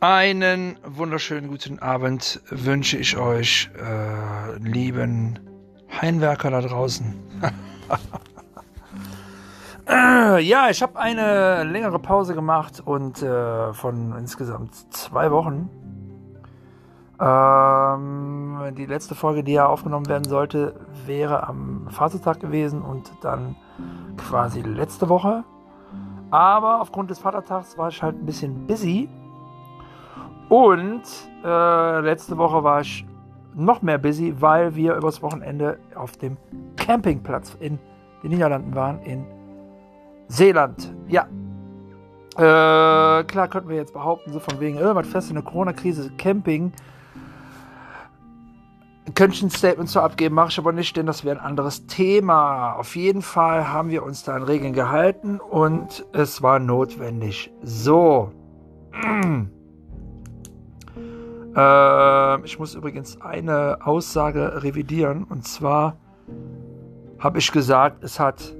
Einen wunderschönen guten Abend wünsche ich euch, äh, lieben Heimwerker da draußen. äh, ja, ich habe eine längere Pause gemacht und äh, von insgesamt zwei Wochen. Ähm, die letzte Folge, die ja aufgenommen werden sollte, wäre am Vatertag gewesen und dann quasi letzte Woche. Aber aufgrund des Vatertags war ich halt ein bisschen busy und äh, letzte Woche war ich noch mehr busy, weil wir übers Wochenende auf dem Campingplatz in den Niederlanden waren, in Seeland. Ja. Äh, klar könnten wir jetzt behaupten, so von wegen, irgendwas fest in der Corona-Krise, Camping. Könnte ich ein Statement zu abgeben, mache ich aber nicht, denn das wäre ein anderes Thema. Auf jeden Fall haben wir uns da an Regeln gehalten und es war notwendig. So. Äh, ich muss übrigens eine Aussage revidieren. Und zwar habe ich gesagt, es hat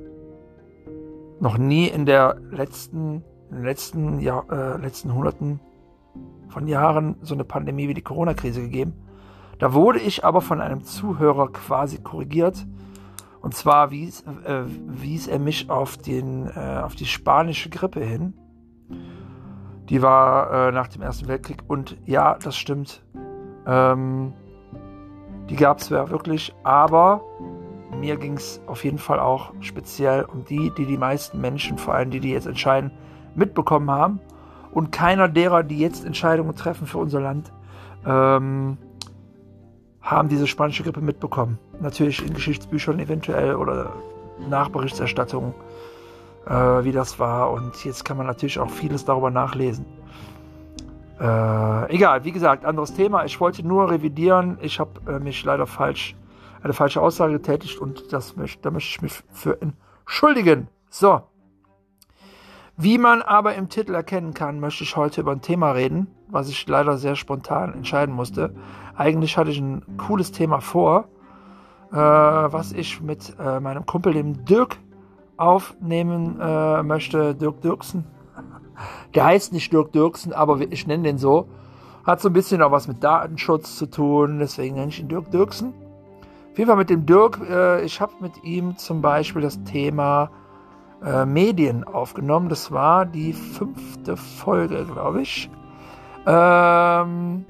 noch nie in der letzten, in den letzten, Jahr, äh, letzten Hunderten von Jahren so eine Pandemie wie die Corona-Krise gegeben. Da wurde ich aber von einem Zuhörer quasi korrigiert. Und zwar wies, äh, wies er mich auf, den, äh, auf die spanische Grippe hin. Die war äh, nach dem Ersten Weltkrieg. Und ja, das stimmt. Ähm, die gab es ja wirklich. Aber mir ging es auf jeden Fall auch speziell um die, die die meisten Menschen, vor allem die, die jetzt entscheiden, mitbekommen haben. Und keiner derer, die jetzt Entscheidungen treffen für unser Land, ähm, haben diese spanische Grippe mitbekommen. Natürlich in Geschichtsbüchern eventuell oder Nachberichterstattungen äh, wie das war. Und jetzt kann man natürlich auch vieles darüber nachlesen. Äh, egal, wie gesagt, anderes Thema. Ich wollte nur revidieren. Ich habe äh, mich leider falsch, eine falsche Aussage getätigt und das möchte, da möchte ich mich für entschuldigen. So. Wie man aber im Titel erkennen kann, möchte ich heute über ein Thema reden, was ich leider sehr spontan entscheiden musste. Eigentlich hatte ich ein cooles Thema vor, äh, was ich mit äh, meinem Kumpel, dem Dirk, aufnehmen äh, möchte, Dirk Dirksen. Der heißt nicht Dirk Dirksen, aber ich nenne den so. Hat so ein bisschen auch was mit Datenschutz zu tun, deswegen nenne ich ihn Dirk Dirksen. Auf jeden Fall mit dem Dirk, äh, ich habe mit ihm zum Beispiel das Thema äh, Medien aufgenommen. Das war die fünfte Folge, glaube ich. Ähm,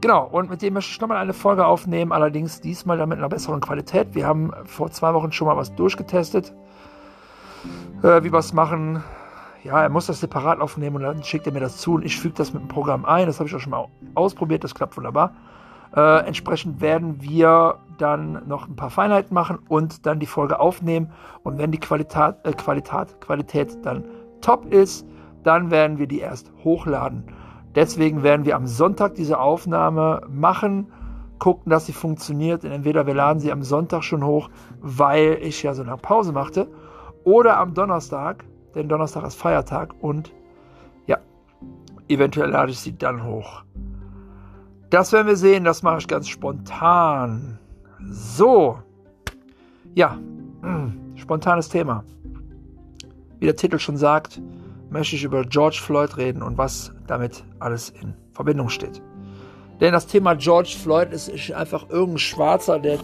genau, und mit dem möchte ich nochmal eine Folge aufnehmen, allerdings diesmal dann mit einer besseren Qualität. Wir haben vor zwei Wochen schon mal was durchgetestet äh, wie wir es machen. Ja, er muss das separat aufnehmen und dann schickt er mir das zu und ich füge das mit dem Programm ein. Das habe ich auch schon mal ausprobiert, das klappt wunderbar. Äh, entsprechend werden wir dann noch ein paar Feinheiten machen und dann die Folge aufnehmen. Und wenn die Qualität, äh, Qualität, Qualität dann top ist, dann werden wir die erst hochladen. Deswegen werden wir am Sonntag diese Aufnahme machen, gucken, dass sie funktioniert. Und entweder wir laden sie am Sonntag schon hoch, weil ich ja so eine Pause machte oder am Donnerstag, denn Donnerstag ist Feiertag und ja, eventuell lade ich sie dann hoch. Das werden wir sehen, das mache ich ganz spontan. So, ja, spontanes Thema. Wie der Titel schon sagt, möchte ich über George Floyd reden und was damit alles in Verbindung steht. Denn das Thema George Floyd ist einfach irgendein Schwarzer, der,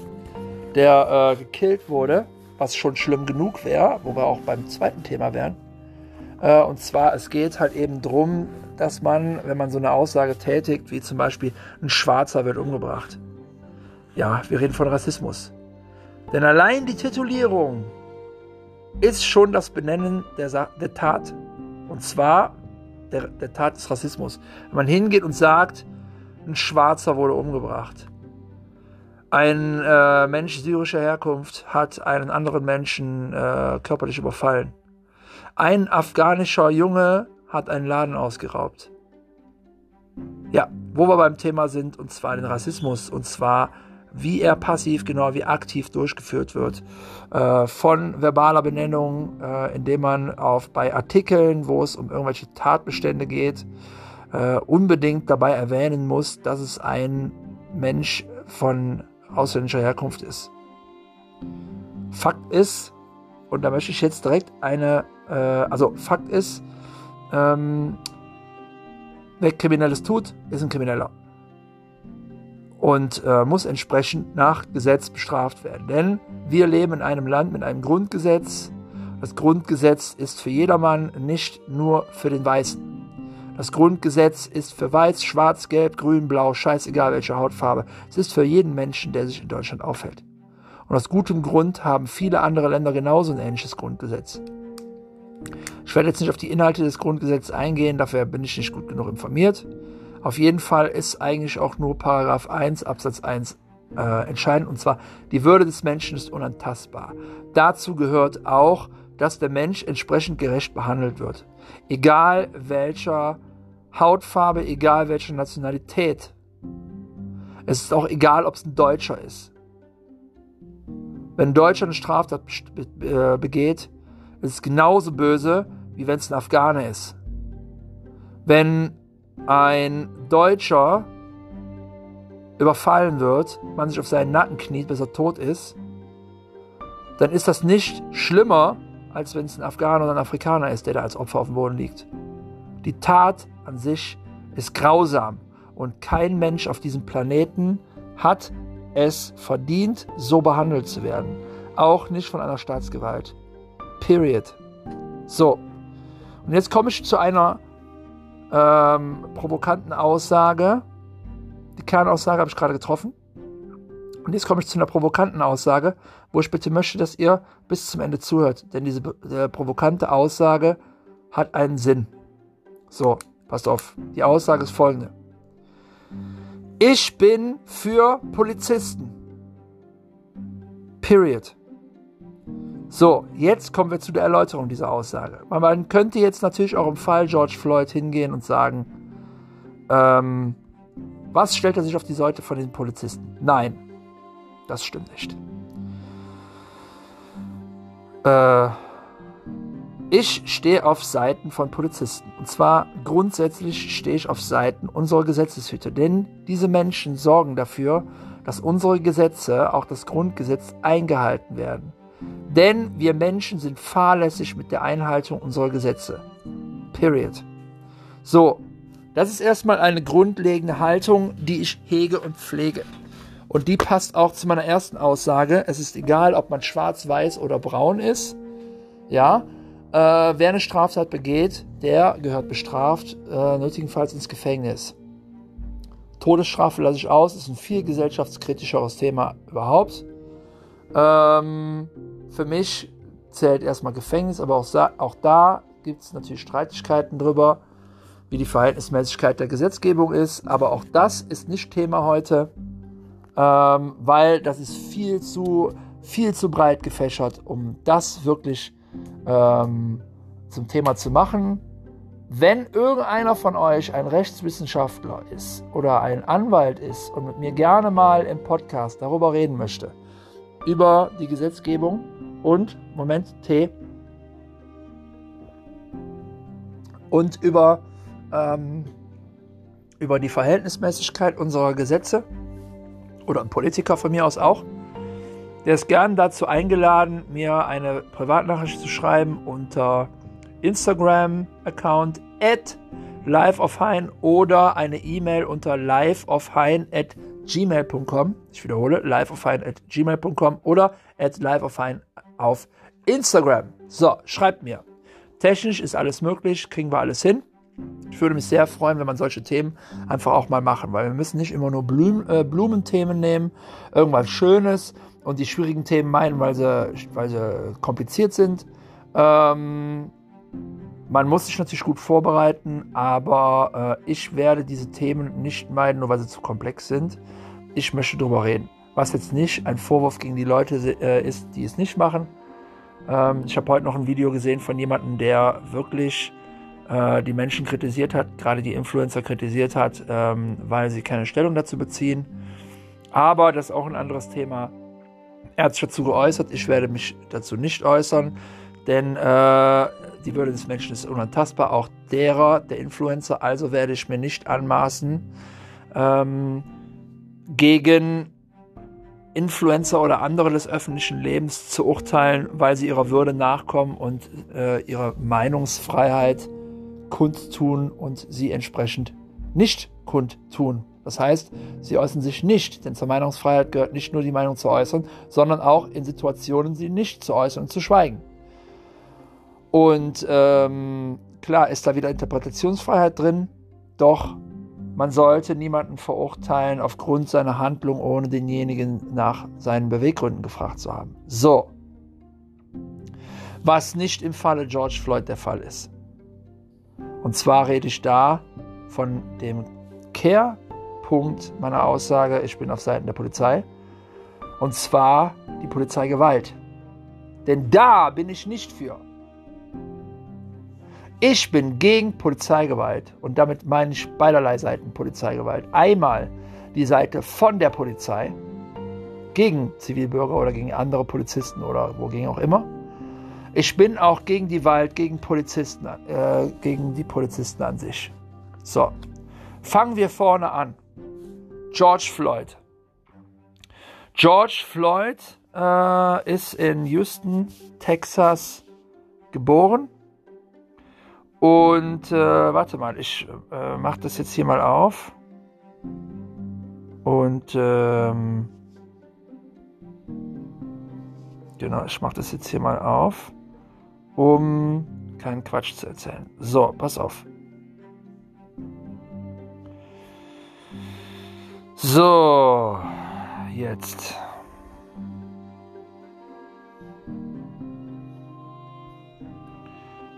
der äh, gekillt wurde was schon schlimm genug wäre, wo wir auch beim zweiten Thema wären. Äh, und zwar, es geht halt eben darum, dass man, wenn man so eine Aussage tätigt, wie zum Beispiel ein Schwarzer wird umgebracht. Ja, wir reden von Rassismus. Denn allein die Titulierung ist schon das Benennen der, der Tat. Und zwar der, der Tat des Rassismus. Wenn man hingeht und sagt, ein Schwarzer wurde umgebracht. Ein äh, Mensch syrischer Herkunft hat einen anderen Menschen äh, körperlich überfallen. Ein afghanischer Junge hat einen Laden ausgeraubt. Ja, wo wir beim Thema sind, und zwar den Rassismus, und zwar wie er passiv, genau wie aktiv durchgeführt wird. Äh, von verbaler Benennung, äh, indem man auf bei Artikeln, wo es um irgendwelche Tatbestände geht, äh, unbedingt dabei erwähnen muss, dass es ein Mensch von ausländischer Herkunft ist. Fakt ist, und da möchte ich jetzt direkt eine, äh, also Fakt ist, ähm, wer Kriminelles tut, ist ein Krimineller. Und äh, muss entsprechend nach Gesetz bestraft werden. Denn wir leben in einem Land mit einem Grundgesetz. Das Grundgesetz ist für jedermann, nicht nur für den Weißen. Das Grundgesetz ist für Weiß, Schwarz, Gelb, Grün, Blau, scheißegal welche Hautfarbe. Es ist für jeden Menschen, der sich in Deutschland aufhält. Und aus gutem Grund haben viele andere Länder genauso ein ähnliches Grundgesetz. Ich werde jetzt nicht auf die Inhalte des Grundgesetzes eingehen, dafür bin ich nicht gut genug informiert. Auf jeden Fall ist eigentlich auch nur Paragraph 1 Absatz 1 äh, entscheidend, und zwar die Würde des Menschen ist unantastbar. Dazu gehört auch, dass der Mensch entsprechend gerecht behandelt wird. Egal welcher Hautfarbe, egal welche Nationalität. Es ist auch egal, ob es ein Deutscher ist. Wenn ein Deutscher eine Straftat äh, begeht, ist es genauso böse, wie wenn es ein Afghane ist. Wenn ein Deutscher überfallen wird, man sich auf seinen Nacken kniet, bis er tot ist, dann ist das nicht schlimmer, als wenn es ein Afghaner oder ein Afrikaner ist, der da als Opfer auf dem Boden liegt. Die Tat an sich ist grausam und kein Mensch auf diesem Planeten hat es verdient, so behandelt zu werden. Auch nicht von einer Staatsgewalt. Period. So. Und jetzt komme ich zu einer ähm, provokanten Aussage. Die Kernaussage habe ich gerade getroffen. Und jetzt komme ich zu einer provokanten Aussage, wo ich bitte möchte, dass ihr bis zum Ende zuhört. Denn diese äh, provokante Aussage hat einen Sinn. So, passt auf. Die Aussage ist folgende. Ich bin für Polizisten. Period. So, jetzt kommen wir zu der Erläuterung dieser Aussage. Man könnte jetzt natürlich auch im Fall George Floyd hingehen und sagen, ähm, was stellt er sich auf die Seite von den Polizisten? Nein, das stimmt nicht. Äh, ich stehe auf Seiten von Polizisten. Und zwar grundsätzlich stehe ich auf Seiten unserer Gesetzeshüter. Denn diese Menschen sorgen dafür, dass unsere Gesetze, auch das Grundgesetz, eingehalten werden. Denn wir Menschen sind fahrlässig mit der Einhaltung unserer Gesetze. Period. So, das ist erstmal eine grundlegende Haltung, die ich hege und pflege. Und die passt auch zu meiner ersten Aussage. Es ist egal, ob man schwarz, weiß oder braun ist. Ja, äh, wer eine Straftat begeht, der gehört bestraft, äh, nötigenfalls ins Gefängnis. Todesstrafe lasse ich aus, ist ein viel gesellschaftskritischeres Thema überhaupt. Ähm, für mich zählt erstmal Gefängnis, aber auch, auch da gibt es natürlich Streitigkeiten drüber, wie die Verhältnismäßigkeit der Gesetzgebung ist. Aber auch das ist nicht Thema heute, ähm, weil das ist viel zu, viel zu breit gefächert, um das wirklich ähm, zum Thema zu machen. Wenn irgendeiner von euch ein Rechtswissenschaftler ist oder ein Anwalt ist und mit mir gerne mal im Podcast darüber reden möchte, über die Gesetzgebung und, Moment, T, und über, ähm, über die Verhältnismäßigkeit unserer Gesetze oder ein Politiker von mir aus auch. Der ist gern dazu eingeladen, mir eine Privatnachricht zu schreiben unter Instagram-Account at liveofhain oder eine E-Mail unter liveofhain at gmail.com. Ich wiederhole, liveofhain at gmail.com oder at liveofhain auf Instagram. So, schreibt mir. Technisch ist alles möglich, kriegen wir alles hin. Ich würde mich sehr freuen, wenn man solche Themen einfach auch mal machen, weil wir müssen nicht immer nur Blum, äh, Blumenthemen nehmen, irgendwas Schönes und die schwierigen Themen meinen, weil sie, weil sie kompliziert sind. Ähm, man muss sich natürlich gut vorbereiten, aber äh, ich werde diese Themen nicht meiden, nur weil sie zu komplex sind. Ich möchte darüber reden. Was jetzt nicht ein Vorwurf gegen die Leute äh, ist, die es nicht machen. Ähm, ich habe heute noch ein Video gesehen von jemandem, der wirklich äh, die Menschen kritisiert hat, gerade die Influencer kritisiert hat, ähm, weil sie keine Stellung dazu beziehen. Aber das ist auch ein anderes Thema. Er hat sich dazu geäußert, ich werde mich dazu nicht äußern, denn äh, die Würde des Menschen ist unantastbar, auch derer, der Influencer. Also werde ich mir nicht anmaßen, ähm, gegen Influencer oder andere des öffentlichen Lebens zu urteilen, weil sie ihrer Würde nachkommen und äh, ihre Meinungsfreiheit kundtun und sie entsprechend nicht kundtun. Das heißt, sie äußern sich nicht, denn zur Meinungsfreiheit gehört nicht nur die Meinung zu äußern, sondern auch in Situationen sie nicht zu äußern und zu schweigen. Und ähm, klar ist da wieder Interpretationsfreiheit drin, doch man sollte niemanden verurteilen aufgrund seiner Handlung, ohne denjenigen nach seinen Beweggründen gefragt zu haben. So. Was nicht im Falle George Floyd der Fall ist. Und zwar rede ich da von dem Kehrpunkt meiner Aussage, ich bin auf Seiten der Polizei. Und zwar die Polizeigewalt. Denn da bin ich nicht für. Ich bin gegen Polizeigewalt und damit meine ich beiderlei Seiten Polizeigewalt. Einmal die Seite von der Polizei gegen Zivilbürger oder gegen andere Polizisten oder wogegen auch immer. Ich bin auch gegen die Gewalt gegen Polizisten, äh, gegen die Polizisten an sich. So, fangen wir vorne an. George Floyd. George Floyd äh, ist in Houston, Texas geboren und äh, warte mal, ich äh, mache das jetzt hier mal auf. Und ähm, genau, ich mache das jetzt hier mal auf, um keinen Quatsch zu erzählen. So, pass auf. So, jetzt.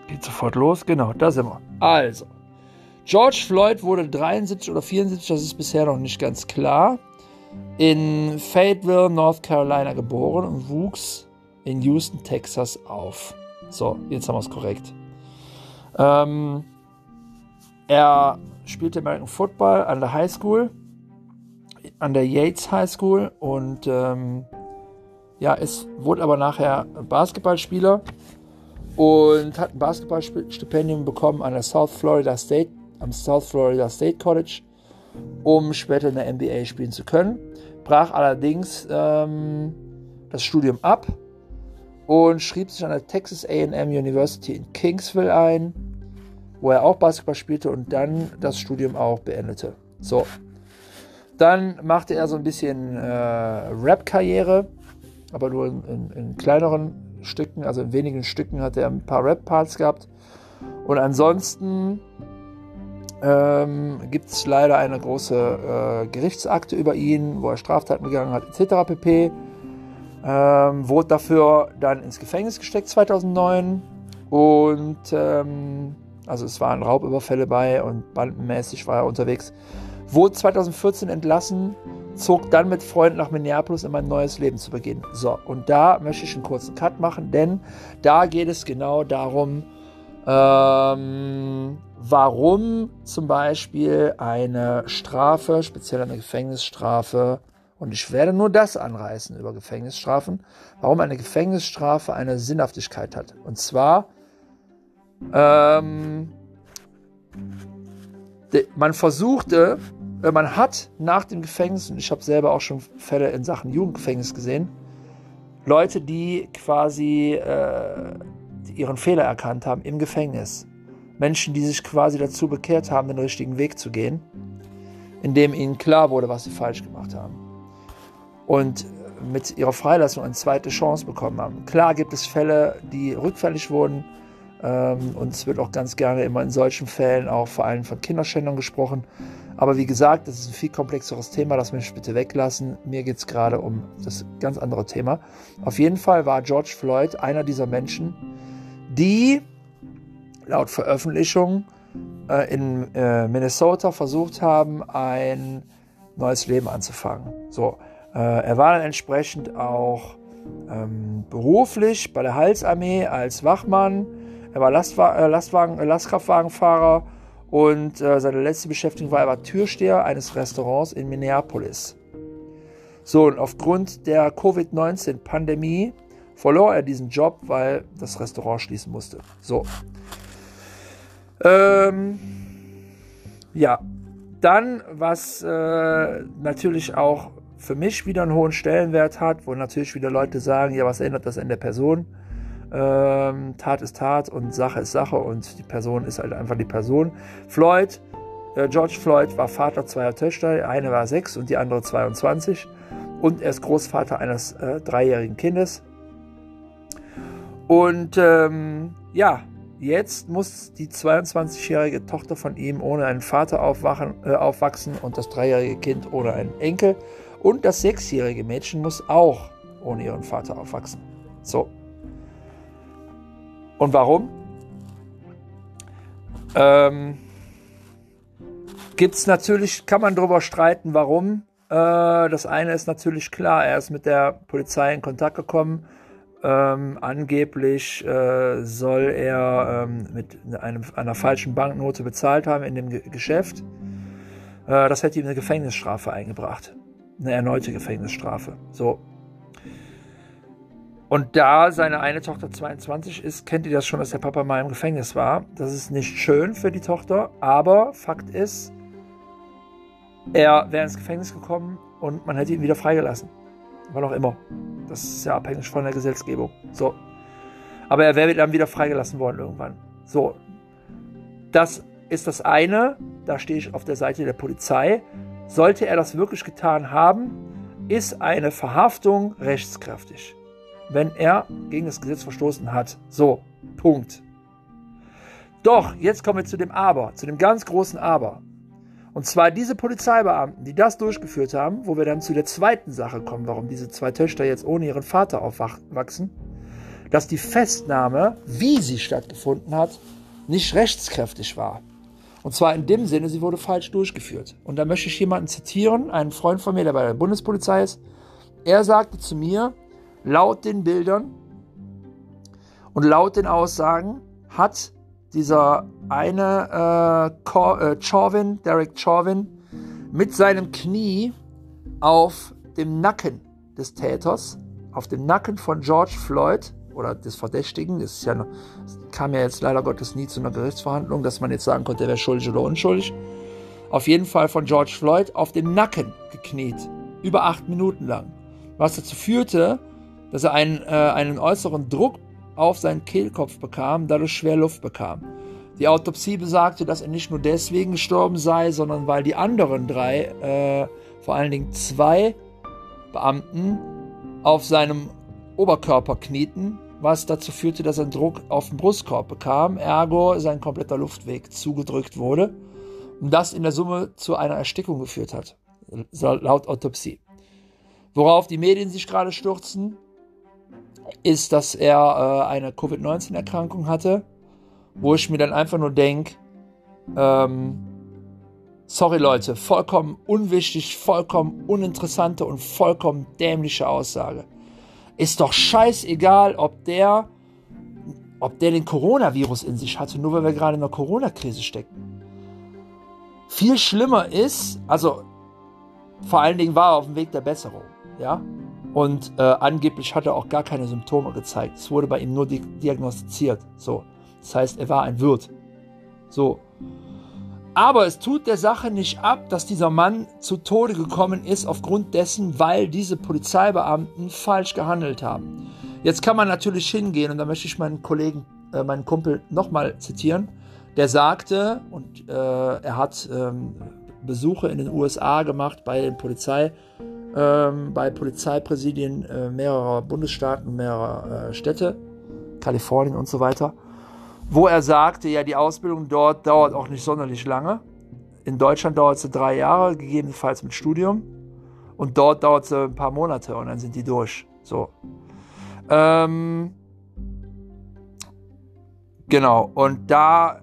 Geht sofort los. Genau, da sind wir. Also, George Floyd wurde 73 oder 74, das ist bisher noch nicht ganz klar, in Fayetteville, North Carolina geboren und wuchs in Houston, Texas auf. So, jetzt haben wir es korrekt. Ähm, er spielte American Football an der High School, an der Yates High School und ähm, ja, es wurde aber nachher Basketballspieler und hat ein Basketballstipendium bekommen an der South Florida State, am South Florida State College, um später in der NBA spielen zu können. Brach allerdings ähm, das Studium ab und schrieb sich an der Texas AM University in Kingsville ein, wo er auch Basketball spielte und dann das Studium auch beendete. So. Dann machte er so ein bisschen äh, Rap-Karriere, aber nur in, in, in kleineren Stücken, also in wenigen Stücken hat er ein paar Rap-Parts gehabt. Und ansonsten ähm, gibt es leider eine große äh, Gerichtsakte über ihn, wo er Straftaten begangen hat, etc. pp. Ähm, wurde dafür dann ins Gefängnis gesteckt 2009 und ähm, also es waren Raubüberfälle bei und bandenmäßig war er unterwegs. Wurde 2014 entlassen zog dann mit Freunden nach Minneapolis, um ein neues Leben zu beginnen. So, und da möchte ich einen kurzen Cut machen, denn da geht es genau darum, ähm, warum zum Beispiel eine Strafe, speziell eine Gefängnisstrafe, und ich werde nur das anreißen über Gefängnisstrafen, warum eine Gefängnisstrafe eine Sinnhaftigkeit hat. Und zwar, ähm, man versuchte man hat nach dem Gefängnis, und ich habe selber auch schon Fälle in Sachen Jugendgefängnis gesehen, Leute, die quasi äh, ihren Fehler erkannt haben im Gefängnis. Menschen, die sich quasi dazu bekehrt haben, den richtigen Weg zu gehen, indem ihnen klar wurde, was sie falsch gemacht haben. Und mit ihrer Freilassung eine zweite Chance bekommen haben. Klar gibt es Fälle, die rückfällig wurden. Ähm, und es wird auch ganz gerne immer in solchen Fällen auch vor allem von Kinderschändern gesprochen. Aber wie gesagt, das ist ein viel komplexeres Thema, das möchte ich bitte weglassen. Mir geht es gerade um das ganz andere Thema. Auf jeden Fall war George Floyd einer dieser Menschen, die laut Veröffentlichung äh, in äh, Minnesota versucht haben, ein neues Leben anzufangen. So, äh, er war dann entsprechend auch ähm, beruflich bei der Halsarmee als Wachmann. Er war Lastwa äh, Lastwagen, Lastkraftwagenfahrer und äh, seine letzte Beschäftigung war, er war Türsteher eines Restaurants in Minneapolis. So, und aufgrund der Covid-19-Pandemie verlor er diesen Job, weil das Restaurant schließen musste. So. Ähm, ja, dann, was äh, natürlich auch für mich wieder einen hohen Stellenwert hat, wo natürlich wieder Leute sagen, ja, was ändert das an der Person? Ähm, Tat ist Tat und Sache ist Sache und die Person ist halt einfach die Person. Floyd äh, George Floyd war Vater zweier Töchter, eine war sechs und die andere 22 und er ist Großvater eines äh, dreijährigen Kindes. Und ähm, ja, jetzt muss die 22-jährige Tochter von ihm ohne einen Vater aufwachen, äh, aufwachsen und das dreijährige Kind ohne einen Enkel. Und das sechsjährige Mädchen muss auch ohne ihren Vater aufwachsen. So. Und warum? Ähm, Gibt es natürlich, kann man darüber streiten, warum. Äh, das eine ist natürlich klar, er ist mit der Polizei in Kontakt gekommen. Ähm, angeblich äh, soll er ähm, mit einem, einer falschen Banknote bezahlt haben in dem Ge Geschäft. Äh, das hätte ihm eine Gefängnisstrafe eingebracht. Eine erneute Gefängnisstrafe. So. Und da seine eine Tochter 22 ist, kennt ihr das schon, dass der Papa mal im Gefängnis war. Das ist nicht schön für die Tochter, aber Fakt ist, er wäre ins Gefängnis gekommen und man hätte ihn wieder freigelassen. Wann auch immer. Das ist ja abhängig von der Gesetzgebung. So. Aber er wäre dann wieder freigelassen worden irgendwann. So. Das ist das eine. Da stehe ich auf der Seite der Polizei. Sollte er das wirklich getan haben, ist eine Verhaftung rechtskräftig. Wenn er gegen das Gesetz verstoßen hat. So. Punkt. Doch, jetzt kommen wir zu dem Aber, zu dem ganz großen Aber. Und zwar diese Polizeibeamten, die das durchgeführt haben, wo wir dann zu der zweiten Sache kommen, warum diese zwei Töchter jetzt ohne ihren Vater aufwachsen, dass die Festnahme, wie sie stattgefunden hat, nicht rechtskräftig war. Und zwar in dem Sinne, sie wurde falsch durchgeführt. Und da möchte ich jemanden zitieren, einen Freund von mir, der bei der Bundespolizei ist. Er sagte zu mir, laut den Bildern und laut den Aussagen hat dieser eine äh, äh, Chauvin, Derek Chauvin, mit seinem Knie auf dem Nacken des Täters, auf dem Nacken von George Floyd oder des Verdächtigen, das ja noch, kam ja jetzt leider Gottes nie zu einer Gerichtsverhandlung, dass man jetzt sagen konnte, er wäre schuldig oder unschuldig. Auf jeden Fall von George Floyd auf dem Nacken gekniet, über acht Minuten lang, was dazu führte, dass er einen, äh, einen äußeren Druck auf seinen Kehlkopf bekam, dadurch schwer Luft bekam. Die Autopsie besagte, dass er nicht nur deswegen gestorben sei, sondern weil die anderen drei, äh, vor allen Dingen zwei Beamten, auf seinem Oberkörper knieten, was dazu führte, dass er Druck auf den Brustkorb bekam, ergo sein kompletter Luftweg zugedrückt wurde und das in der Summe zu einer Erstickung geführt hat, laut Autopsie. Worauf die Medien sich gerade stürzen, ist, dass er äh, eine Covid-19-Erkrankung hatte, wo ich mir dann einfach nur denke, ähm, sorry Leute, vollkommen unwichtig, vollkommen uninteressante und vollkommen dämliche Aussage. Ist doch scheißegal, ob der, ob der den Coronavirus in sich hatte, nur weil wir gerade in der Corona-Krise stecken. Viel schlimmer ist, also vor allen Dingen war er auf dem Weg der Besserung, ja. Und äh, angeblich hat er auch gar keine Symptome gezeigt. Es wurde bei ihm nur di diagnostiziert. So. Das heißt, er war ein Wirt. So. Aber es tut der Sache nicht ab, dass dieser Mann zu Tode gekommen ist aufgrund dessen, weil diese Polizeibeamten falsch gehandelt haben. Jetzt kann man natürlich hingehen, und da möchte ich meinen Kollegen, äh, meinen Kumpel nochmal zitieren, der sagte, und äh, er hat ähm, Besuche in den USA gemacht bei den Polizei, ähm, bei Polizeipräsidien äh, mehrerer Bundesstaaten, mehrerer äh, Städte, Kalifornien und so weiter, wo er sagte, ja, die Ausbildung dort dauert auch nicht sonderlich lange. In Deutschland dauert sie drei Jahre, gegebenenfalls mit Studium. Und dort dauert sie ein paar Monate und dann sind die durch. So. Ähm, genau. Und da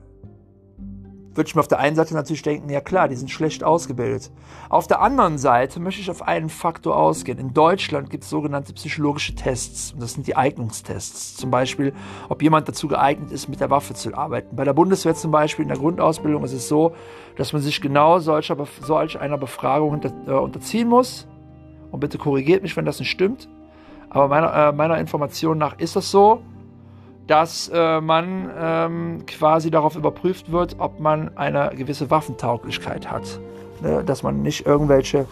würde ich mir auf der einen Seite natürlich denken, ja klar, die sind schlecht ausgebildet. Auf der anderen Seite möchte ich auf einen Faktor ausgehen. In Deutschland gibt es sogenannte psychologische Tests und das sind die Eignungstests. Zum Beispiel, ob jemand dazu geeignet ist, mit der Waffe zu arbeiten. Bei der Bundeswehr zum Beispiel in der Grundausbildung ist es so, dass man sich genau solch einer Befragung unter, äh, unterziehen muss. Und bitte korrigiert mich, wenn das nicht stimmt. Aber meiner, äh, meiner Information nach ist das so dass äh, man ähm, quasi darauf überprüft wird, ob man eine gewisse Waffentauglichkeit hat. Ne? Dass man nicht irgendwelche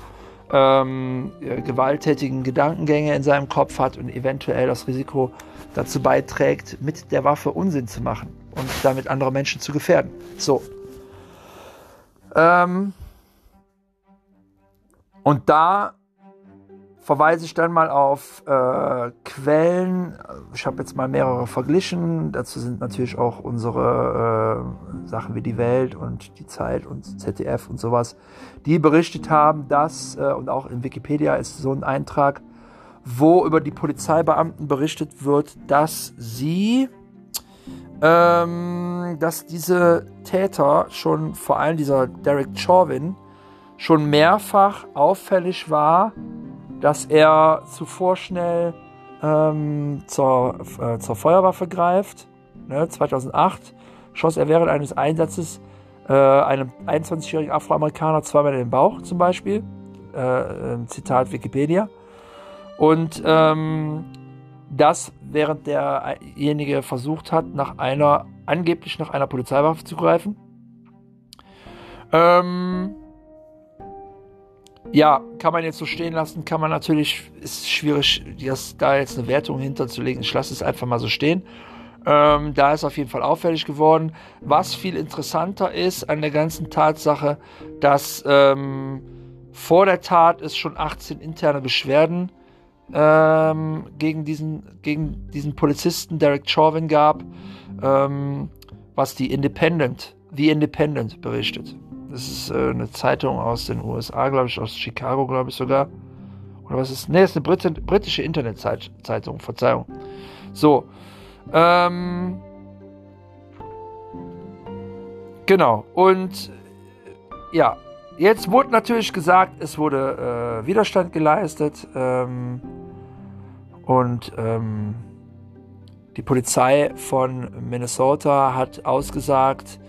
ähm, gewalttätigen Gedankengänge in seinem Kopf hat und eventuell das Risiko dazu beiträgt, mit der Waffe Unsinn zu machen und damit andere Menschen zu gefährden. So. Ähm, und da verweise ich dann mal auf äh, Quellen. Ich habe jetzt mal mehrere verglichen. Dazu sind natürlich auch unsere äh, Sachen wie die Welt und die Zeit und ZDF und sowas, die berichtet haben, dass, äh, und auch in Wikipedia ist so ein Eintrag, wo über die Polizeibeamten berichtet wird, dass sie, ähm, dass diese Täter schon, vor allem dieser Derek Chauvin, schon mehrfach auffällig war, dass er zuvor schnell ähm, zur, äh, zur Feuerwaffe greift. Ne, 2008 schoss er während eines Einsatzes äh, einem 21-jährigen Afroamerikaner zweimal in den Bauch zum Beispiel. Äh, Zitat Wikipedia. Und ähm, das, während derjenige versucht hat, nach einer, angeblich nach einer Polizeiwaffe zu greifen. Ähm, ja, kann man jetzt so stehen lassen, kann man natürlich, ist schwierig, das, da jetzt eine Wertung hinterzulegen. Ich lasse es einfach mal so stehen. Ähm, da ist auf jeden Fall auffällig geworden. Was viel interessanter ist an der ganzen Tatsache, dass ähm, vor der Tat es schon 18 interne Beschwerden ähm, gegen, diesen, gegen diesen Polizisten Derek Chauvin gab, ähm, was die Independent, The Independent berichtet. Das ist äh, eine Zeitung aus den USA, glaube ich, aus Chicago, glaube ich sogar. Oder was ist? Ne, ist eine Brit britische Internetzeitung, Verzeihung. So. Ähm, genau. Und ja, jetzt wurde natürlich gesagt, es wurde äh, Widerstand geleistet. Ähm, und ähm, die Polizei von Minnesota hat ausgesagt,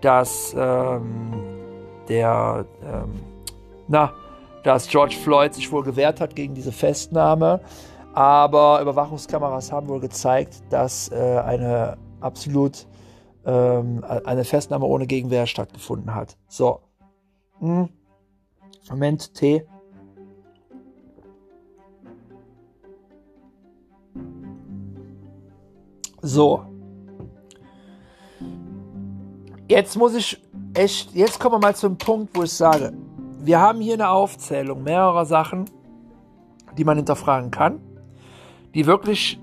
dass ähm, der, ähm, na, dass George Floyd sich wohl gewehrt hat gegen diese Festnahme. Aber Überwachungskameras haben wohl gezeigt, dass äh, eine absolut ähm, eine Festnahme ohne Gegenwehr stattgefunden hat. So. Hm. Moment, T. So. Jetzt muss ich echt, jetzt kommen wir mal zum Punkt, wo ich sage, wir haben hier eine Aufzählung mehrerer Sachen, die man hinterfragen kann, die wirklich,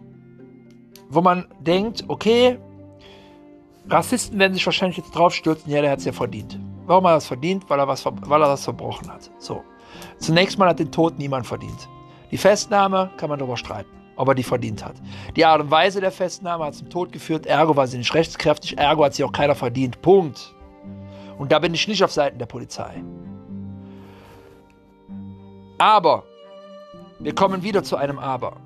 wo man denkt, okay, Rassisten werden sich wahrscheinlich jetzt draufstürzen, ja, der hat es ja verdient. Warum hat er das verdient? Weil er, was, weil er das verbrochen hat. So. Zunächst mal hat den Tod niemand verdient. Die Festnahme kann man darüber streiten, ob er die verdient hat. Die Art und Weise der Festnahme hat zum Tod geführt, ergo war sie nicht rechtskräftig, ergo hat sie auch keiner verdient. Punkt. Und da bin ich nicht auf Seiten der Polizei. Aber, wir kommen wieder zu einem Aber.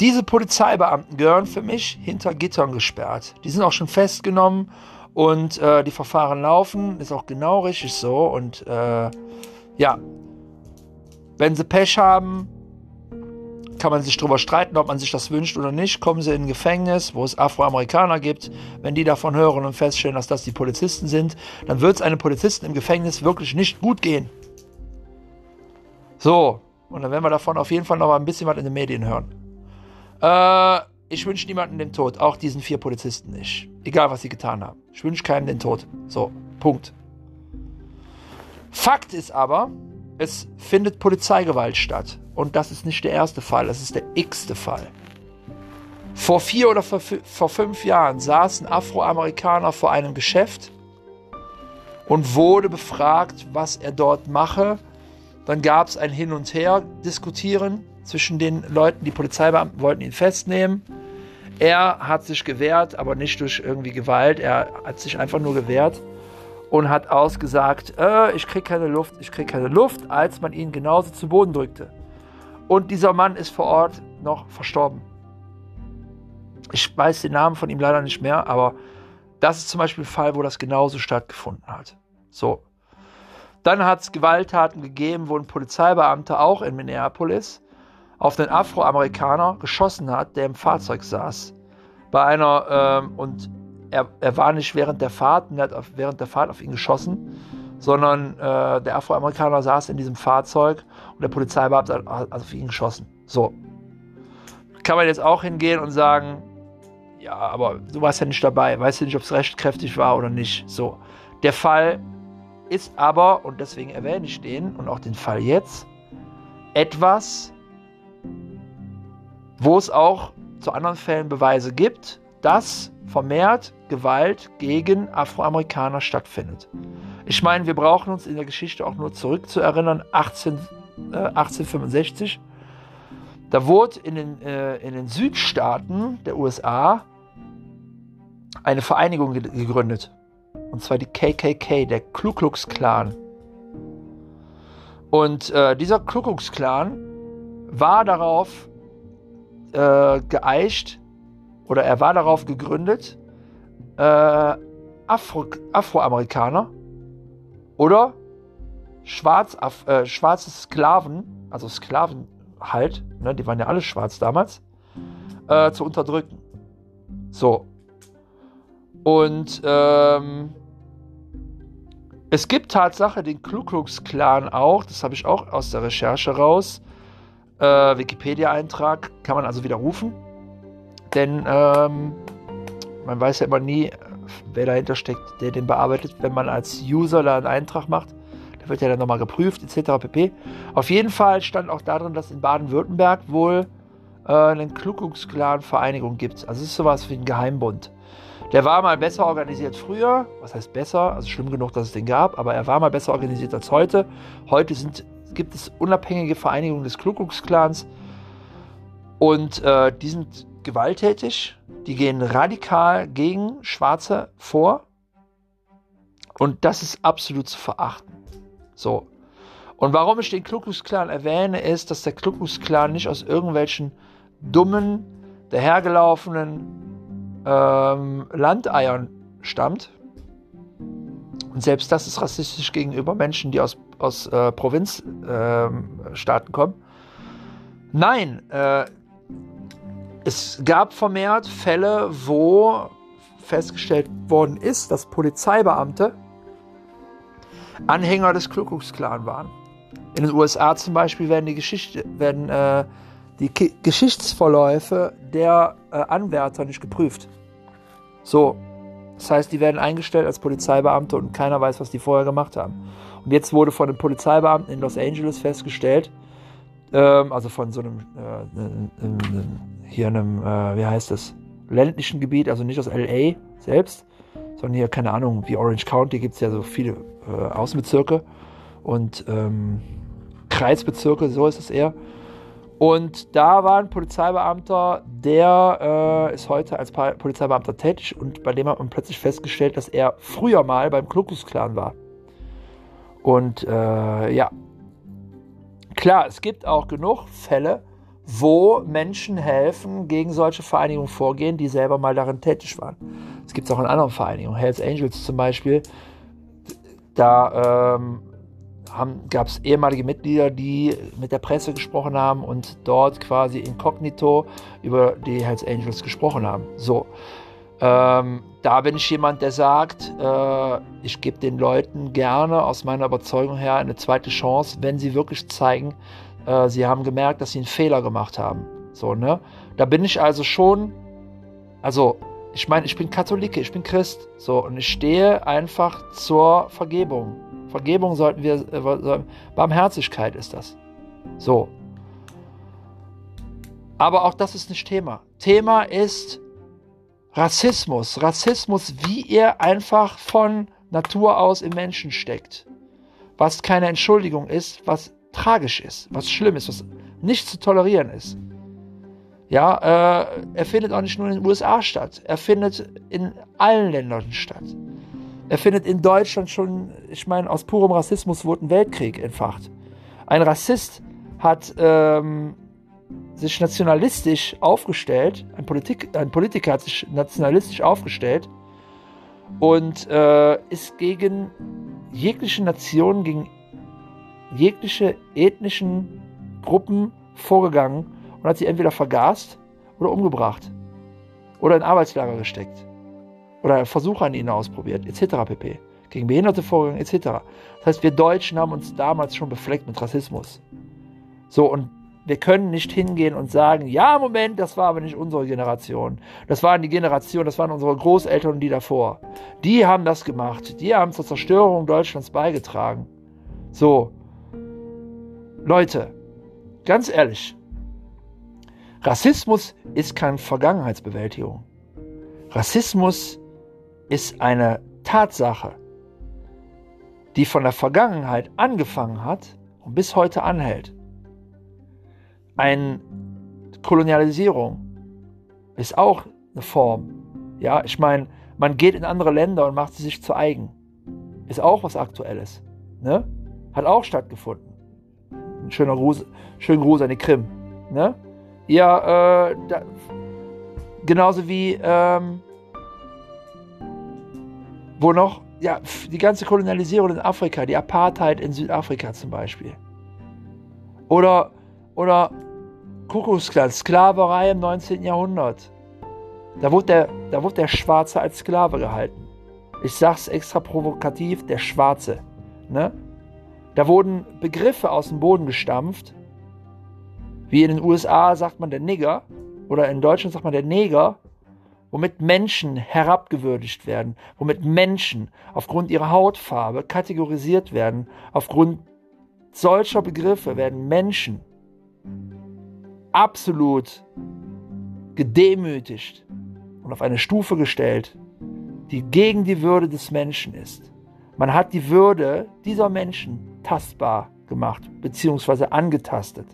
Diese Polizeibeamten gehören für mich hinter Gittern gesperrt. Die sind auch schon festgenommen und äh, die Verfahren laufen. Ist auch genau richtig so. Und äh, ja, wenn sie Pech haben, kann man sich darüber streiten, ob man sich das wünscht oder nicht. Kommen sie in ein Gefängnis, wo es Afroamerikaner gibt. Wenn die davon hören und feststellen, dass das die Polizisten sind, dann wird es einem Polizisten im Gefängnis wirklich nicht gut gehen. So, und dann werden wir davon auf jeden Fall noch mal ein bisschen was in den Medien hören. Äh, ich wünsche niemandem den Tod, auch diesen vier Polizisten nicht. Egal, was sie getan haben. Ich wünsche keinem den Tod. So, Punkt. Fakt ist aber, es findet Polizeigewalt statt. Und das ist nicht der erste Fall, das ist der x-te Fall. Vor vier oder vor, vor fünf Jahren saß ein Afroamerikaner vor einem Geschäft und wurde befragt, was er dort mache. Dann gab es ein Hin und Her diskutieren zwischen den Leuten. Die Polizeibeamten wollten ihn festnehmen. Er hat sich gewehrt, aber nicht durch irgendwie Gewalt. Er hat sich einfach nur gewehrt und hat ausgesagt, äh, ich kriege keine Luft, ich kriege keine Luft, als man ihn genauso zu Boden drückte. Und dieser Mann ist vor Ort noch verstorben. Ich weiß den Namen von ihm leider nicht mehr, aber das ist zum Beispiel ein Fall, wo das genauso stattgefunden hat. So. Dann hat es Gewalttaten gegeben, wo ein Polizeibeamter auch in Minneapolis auf einen Afroamerikaner geschossen hat, der im Fahrzeug saß. Bei einer, ähm, und er, er war nicht während der Fahrt, er hat auf, während der Fahrt auf ihn geschossen, sondern äh, der Afroamerikaner saß in diesem Fahrzeug und der Polizeibeamte hat, hat auf ihn geschossen. So. Kann man jetzt auch hingehen und sagen, ja, aber du warst ja nicht dabei, weißt du nicht, ob es rechtkräftig war oder nicht. So. Der Fall ist aber, und deswegen erwähne ich den und auch den Fall jetzt, etwas, wo es auch zu anderen Fällen Beweise gibt, dass vermehrt Gewalt gegen Afroamerikaner stattfindet. Ich meine, wir brauchen uns in der Geschichte auch nur zurückzuerinnern, 18, äh, 1865. Da wurde in den, äh, in den Südstaaten der USA eine Vereinigung gegründet. Und zwar die KKK, der Ku Klux Klan. Und äh, dieser Ku Klux Klan war darauf äh, geeicht, oder er war darauf gegründet, äh, Afro, Afroamerikaner oder Schwarz, äh, schwarze Sklaven, also Sklaven halt, ne, die waren ja alle schwarz damals, äh, zu unterdrücken. So. Und ähm, es gibt Tatsache den Ku Klux Klan auch, das habe ich auch aus der Recherche raus. Äh, Wikipedia-Eintrag kann man also widerrufen. Denn ähm, man weiß ja immer nie, wer dahinter steckt, der den bearbeitet. Wenn man als User da einen Eintrag macht, der wird ja dann nochmal geprüft, etc. pp. Auf jeden Fall stand auch darin, dass in Baden-Württemberg wohl äh, eine Kluckungsklan-Vereinigung gibt. Also es ist sowas wie ein Geheimbund. Der war mal besser organisiert früher. Was heißt besser? Also schlimm genug, dass es den gab, aber er war mal besser organisiert als heute. Heute sind, gibt es unabhängige Vereinigungen des Kluckungsklans. Und äh, die sind gewalttätig, die gehen radikal gegen Schwarze vor und das ist absolut zu verachten. So. Und warum ich den Kluckus-Clan erwähne, ist, dass der Kluckus-Clan nicht aus irgendwelchen dummen, dahergelaufenen ähm, Landeiern stammt. Und selbst das ist rassistisch gegenüber Menschen, die aus, aus äh, Provinzstaaten ähm, kommen. Nein, äh, es gab vermehrt Fälle, wo festgestellt worden ist, dass Polizeibeamte Anhänger des Ku Klux waren. In den USA zum Beispiel werden die, Geschichte, werden, äh, die Geschichtsverläufe der äh, Anwärter nicht geprüft. So, das heißt, die werden eingestellt als Polizeibeamte und keiner weiß, was die vorher gemacht haben. Und jetzt wurde von den Polizeibeamten in Los Angeles festgestellt, ähm, also von so einem, äh, hier einem, äh, wie heißt das, ländlichen Gebiet, also nicht aus LA selbst, sondern hier, keine Ahnung, wie Orange County gibt es ja so viele äh, Außenbezirke und ähm, Kreisbezirke, so ist es eher. Und da war ein Polizeibeamter, der äh, ist heute als Polizeibeamter tätig und bei dem hat man plötzlich festgestellt, dass er früher mal beim Klukus-Clan war. Und äh, ja, Klar, es gibt auch genug Fälle, wo Menschen helfen, gegen solche Vereinigungen vorgehen, die selber mal darin tätig waren. Es gibt es auch in anderen Vereinigungen. Hells Angels zum Beispiel. Da ähm, gab es ehemalige Mitglieder, die mit der Presse gesprochen haben und dort quasi inkognito über die Hells Angels gesprochen haben. So. Ähm, da bin ich jemand, der sagt, äh, ich gebe den Leuten gerne aus meiner Überzeugung her eine zweite Chance, wenn sie wirklich zeigen, äh, sie haben gemerkt, dass sie einen Fehler gemacht haben. So, ne? Da bin ich also schon, also ich meine, ich bin Katholike, ich bin Christ, so und ich stehe einfach zur Vergebung. Vergebung sollten wir, äh, Barmherzigkeit ist das. So. Aber auch das ist nicht Thema. Thema ist Rassismus. Rassismus, wie er einfach von Natur aus im Menschen steckt. Was keine Entschuldigung ist, was tragisch ist, was schlimm ist, was nicht zu tolerieren ist. Ja, äh, er findet auch nicht nur in den USA statt. Er findet in allen Ländern statt. Er findet in Deutschland schon, ich meine, aus purem Rassismus wurde ein Weltkrieg entfacht. Ein Rassist hat ähm, sich nationalistisch aufgestellt, ein, Politik, ein Politiker hat sich nationalistisch aufgestellt und äh, ist gegen jegliche Nationen, gegen jegliche ethnischen Gruppen vorgegangen und hat sie entweder vergast oder umgebracht oder in Arbeitslager gesteckt oder Versuche an ihnen ausprobiert, etc. pp. Gegen Behinderte vorgegangen, etc. Das heißt, wir Deutschen haben uns damals schon befleckt mit Rassismus. So, und Wir können nicht hingehen und sagen, ja, Moment, das war aber nicht unsere Generation. Das waren die Generation, das waren unsere Großeltern und die davor. Die haben das gemacht. Die haben zur Zerstörung Deutschlands beigetragen. So. Leute, ganz ehrlich, Rassismus ist keine Vergangenheitsbewältigung. Rassismus ist eine Tatsache, die von der Vergangenheit angefangen hat und bis heute anhält. Eine Kolonialisierung ist auch eine Form. Ja, ich meine, man geht in andere Länder und macht sie sich zu eigen. Ist auch was Aktuelles. Ne? Hat auch stattgefunden. Ein schöner Gruß, schönen Gruß an die Krim. Ne? Ja, äh, da, genauso wie, ähm, wo noch, ja, die ganze Kolonialisierung in Afrika, die Apartheid in Südafrika zum Beispiel. Oder, oder Kuckucksklan, Sklaverei im 19. Jahrhundert. Da wurde, der, da wurde der Schwarze als Sklave gehalten. Ich sag's extra provokativ, der Schwarze. Ne? Da wurden Begriffe aus dem Boden gestampft. Wie in den USA sagt man der Nigger oder in Deutschland sagt man der Neger, womit Menschen herabgewürdigt werden, womit Menschen aufgrund ihrer Hautfarbe kategorisiert werden. Aufgrund solcher Begriffe werden Menschen absolut gedemütigt und auf eine Stufe gestellt, die gegen die Würde des Menschen ist. Man hat die Würde dieser Menschen tastbar gemacht, beziehungsweise angetastet.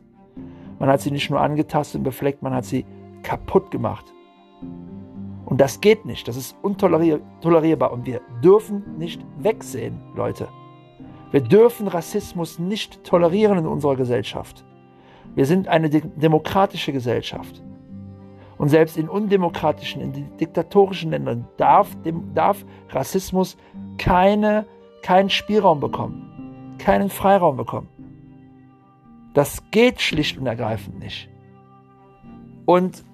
Man hat sie nicht nur angetastet und befleckt, man hat sie kaputt gemacht. Und das geht nicht, das ist untolerierbar und wir dürfen nicht wegsehen, Leute. Wir dürfen Rassismus nicht tolerieren in unserer Gesellschaft. Wir sind eine demokratische Gesellschaft. Und selbst in undemokratischen, in diktatorischen Ländern darf, darf Rassismus keine, keinen Spielraum bekommen, keinen Freiraum bekommen. Das geht schlicht und ergreifend nicht. Und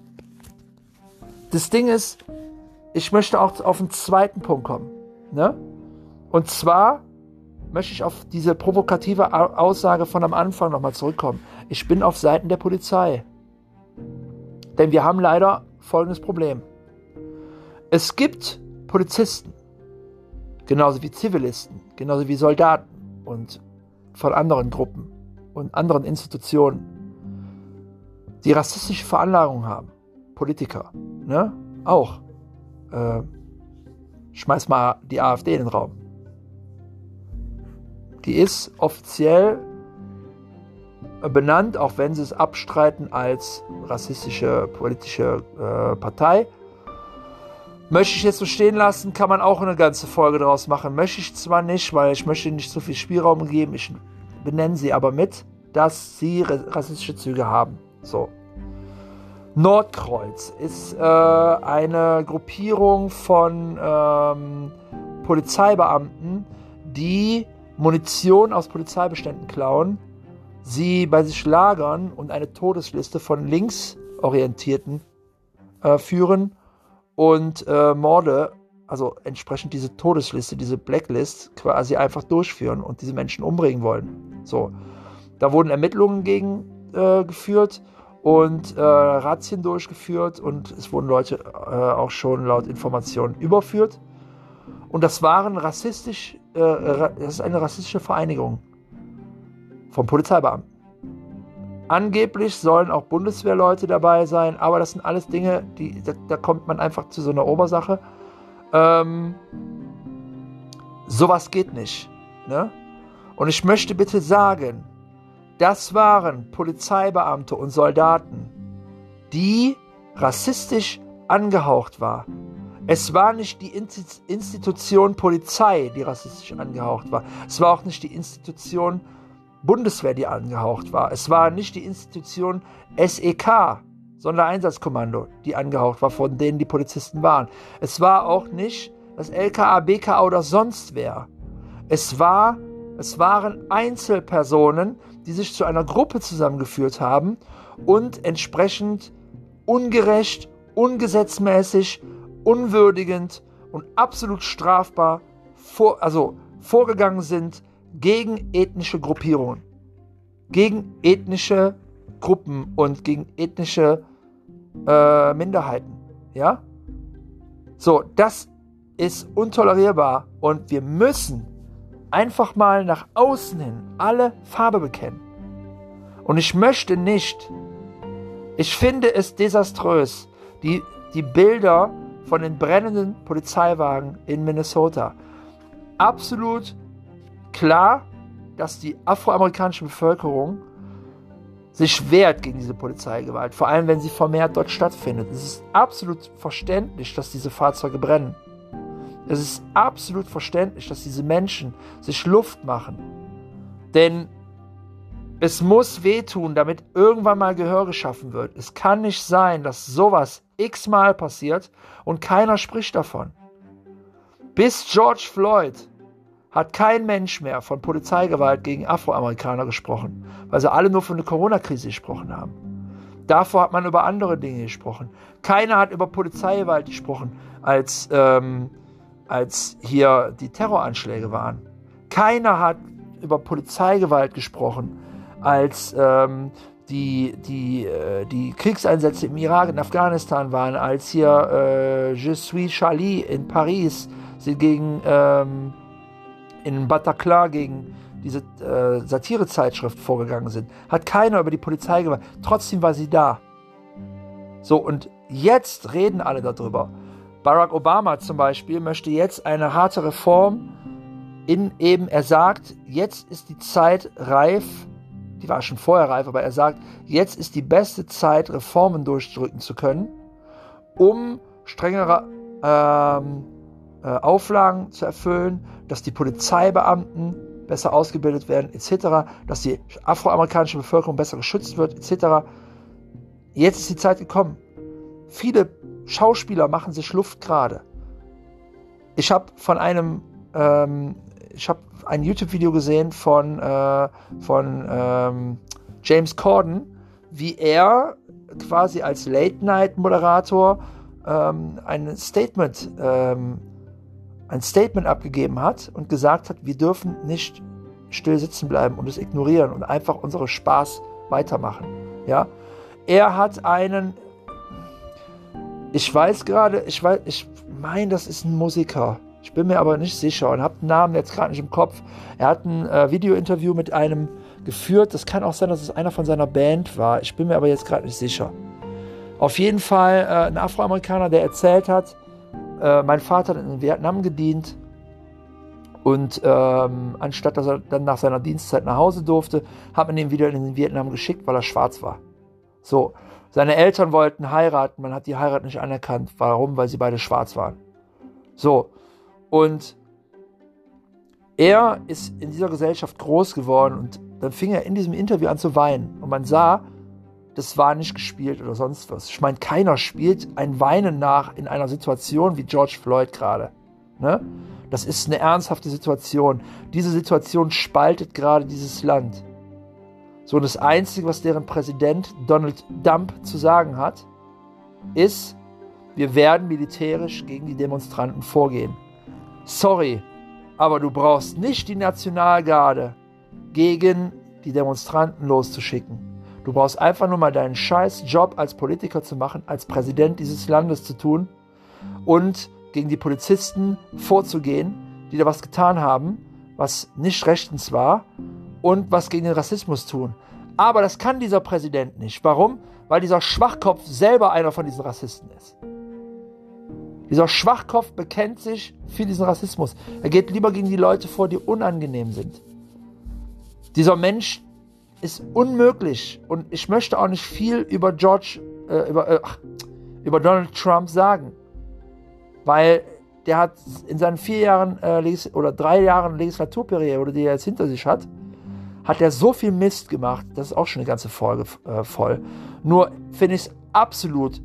das Ding ist, ich möchte auch auf den zweiten Punkt kommen. Ne? Und zwar möchte ich auf diese provokative Aussage von am Anfang nochmal zurückkommen. Ich bin auf Seiten der Polizei. Denn wir haben leider folgendes Problem. Es gibt Polizisten, genauso wie Zivilisten, genauso wie Soldaten und von anderen Gruppen und anderen Institutionen, die rassistische Veranlagung haben. Politiker, ne? Auch. Äh, schmeiß mal die AfD in den Raum. Die ist offiziell benannt, auch wenn sie es abstreiten als rassistische politische äh, Partei. Möchte ich jetzt so stehen lassen, kann man auch eine ganze Folge daraus machen. Möchte ich zwar nicht, weil ich möchte nicht so viel Spielraum geben. Ich benenne sie aber mit, dass sie rassistische Züge haben. So. Nordkreuz ist äh, eine Gruppierung von ähm, Polizeibeamten, die Munition aus Polizeibeständen klauen, sie bei sich lagern und eine Todesliste von Linksorientierten äh, führen und äh, Morde, also entsprechend diese Todesliste, diese Blacklist quasi einfach durchführen und diese Menschen umbringen wollen. So, da wurden Ermittlungen gegen äh, geführt und äh, Razzien durchgeführt und es wurden Leute äh, auch schon laut Informationen überführt. Und das waren rassistisch, äh, das ist eine rassistische Vereinigung von Polizeibeamten. Angeblich sollen auch Bundeswehrleute dabei sein, aber das sind alles Dinge, die, da, da kommt man einfach zu so einer Obersache. Ähm, sowas geht nicht. Ne? Und ich möchte bitte sagen, das waren Polizeibeamte und Soldaten, die rassistisch angehaucht war. Es war nicht die Institution Polizei, die rassistisch angehaucht war. Es war auch nicht die Institution Bundeswehr, die angehaucht war. Es war nicht die Institution SEK, Sondereinsatzkommando, die angehaucht war, von denen die Polizisten waren. Es war auch nicht das LKA, BKA oder sonst wer. Es war, es waren Einzelpersonen, die sich zu einer Gruppe zusammengeführt haben und entsprechend ungerecht, ungesetzmäßig, unwürdigend und absolut strafbar vor, also vorgegangen sind gegen ethnische Gruppierungen, gegen ethnische Gruppen und gegen ethnische äh, Minderheiten. Ja? So, das ist untolerierbar und wir müssen einfach mal nach außen hin alle Farbe bekennen. Und ich möchte nicht, ich finde es desaströs, die, die Bilder von den brennenden Polizeiwagen in Minnesota. Absolut klar, dass die afroamerikanische Bevölkerung sich wehrt gegen diese Polizeigewalt, vor allem wenn sie vermehrt dort stattfindet. Es ist absolut verständlich, dass diese Fahrzeuge brennen. Es ist absolut verständlich, dass diese Menschen sich Luft machen. Denn es muss wehtun, damit irgendwann mal Gehör geschaffen wird. Es kann nicht sein, dass sowas x-mal passiert und keiner spricht davon. Bis George Floyd hat kein Mensch mehr von Polizeigewalt gegen Afroamerikaner gesprochen, weil sie alle nur von der Corona-Krise gesprochen haben. Davor hat man über andere Dinge gesprochen. Keiner hat über Polizeigewalt gesprochen, als, ähm, als hier die Terroranschläge waren. Keiner hat über Polizeigewalt gesprochen, als ähm, die, die, äh, die Kriegseinsätze im Irak und Afghanistan waren, als hier äh, Je suis Charlie in Paris sie gegen ähm, in Bataclan gegen diese äh, Satirezeitschrift vorgegangen sind, hat keiner über die Polizei gemacht. Trotzdem war sie da. So, und jetzt reden alle darüber. Barack Obama zum Beispiel möchte jetzt eine harte Reform in eben, er sagt, jetzt ist die Zeit reif, die war schon vorher reif, aber er sagt, jetzt ist die beste Zeit, Reformen durchdrücken zu können, um strengere ähm, äh, Auflagen zu erfüllen, dass die Polizeibeamten besser ausgebildet werden, etc., dass die afroamerikanische Bevölkerung besser geschützt wird, etc. Jetzt ist die Zeit gekommen. Viele Schauspieler machen sich Luft gerade. Ich habe von einem, ähm, ich habe ein YouTube-Video gesehen von, äh, von ähm, James Corden, wie er quasi als Late-Night-Moderator ähm, ein Statement ähm, ein Statement abgegeben hat und gesagt hat, wir dürfen nicht still sitzen bleiben und es ignorieren und einfach unsere Spaß weitermachen. Ja, er hat einen, ich weiß gerade, ich weiß, ich meine, das ist ein Musiker. Ich bin mir aber nicht sicher und habe den Namen jetzt gerade nicht im Kopf. Er hat ein äh, Video-Interview mit einem geführt. Das kann auch sein, dass es einer von seiner Band war. Ich bin mir aber jetzt gerade nicht sicher. Auf jeden Fall äh, ein Afroamerikaner, der erzählt hat, äh, mein Vater hat in Vietnam gedient und ähm, anstatt dass er dann nach seiner Dienstzeit nach Hause durfte, hat man ihn wieder in Vietnam geschickt, weil er schwarz war. So, seine Eltern wollten heiraten, man hat die Heirat nicht anerkannt. Warum? Weil sie beide schwarz waren. So, und er ist in dieser Gesellschaft groß geworden und dann fing er in diesem Interview an zu weinen. Und man sah, das war nicht gespielt oder sonst was. Ich meine, keiner spielt ein Weinen nach in einer Situation wie George Floyd gerade. Ne? Das ist eine ernsthafte Situation. Diese Situation spaltet gerade dieses Land. So, und das Einzige, was deren Präsident Donald Dump zu sagen hat, ist, wir werden militärisch gegen die Demonstranten vorgehen. Sorry, aber du brauchst nicht die Nationalgarde gegen die Demonstranten loszuschicken. Du brauchst einfach nur mal deinen scheiß Job als Politiker zu machen, als Präsident dieses Landes zu tun und gegen die Polizisten vorzugehen, die da was getan haben, was nicht rechtens war und was gegen den Rassismus tun. Aber das kann dieser Präsident nicht. Warum? Weil dieser Schwachkopf selber einer von diesen Rassisten ist. Dieser Schwachkopf bekennt sich für diesen Rassismus. Er geht lieber gegen die Leute vor, die unangenehm sind. Dieser Mensch ist unmöglich. Und ich möchte auch nicht viel über George, äh, über, äh, über Donald Trump sagen. Weil der hat in seinen vier Jahren äh, oder drei Jahren Legislaturperiode, die er jetzt hinter sich hat, hat er so viel Mist gemacht. Das ist auch schon eine ganze Folge äh, voll. Nur finde ich es absolut,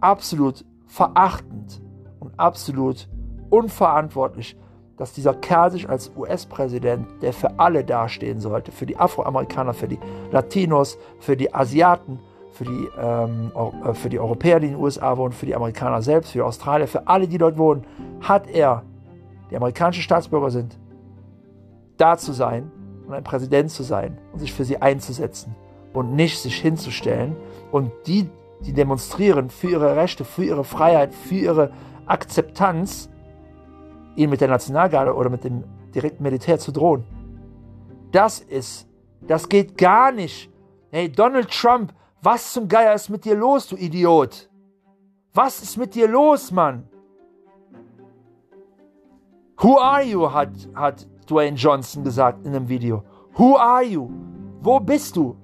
absolut verachtend und absolut unverantwortlich, dass dieser Kerl sich als US-Präsident, der für alle dastehen sollte, für die Afroamerikaner, für die Latinos, für die Asiaten, für die, ähm, äh, für die Europäer, die in den USA wohnen, für die Amerikaner selbst, für die Australier, für alle, die dort wohnen, hat er, die amerikanische Staatsbürger sind, da zu sein und ein Präsident zu sein und sich für sie einzusetzen. und nicht sich hinzustellen und die, die demonstrieren für ihre Rechte, für ihre Freiheit, für ihre Akzeptanz, ihnen mit der Nationalgarde oder mit dem direkten Militär zu drohen. Das ist, das geht gar nicht. Hey, Donald Trump, was zum Geier ist mit dir los, du Idiot? Was ist mit dir los, Mann? Who are you? hat, hat Dwayne Johnson gesagt in einem Video. Who are you? Wo bist du?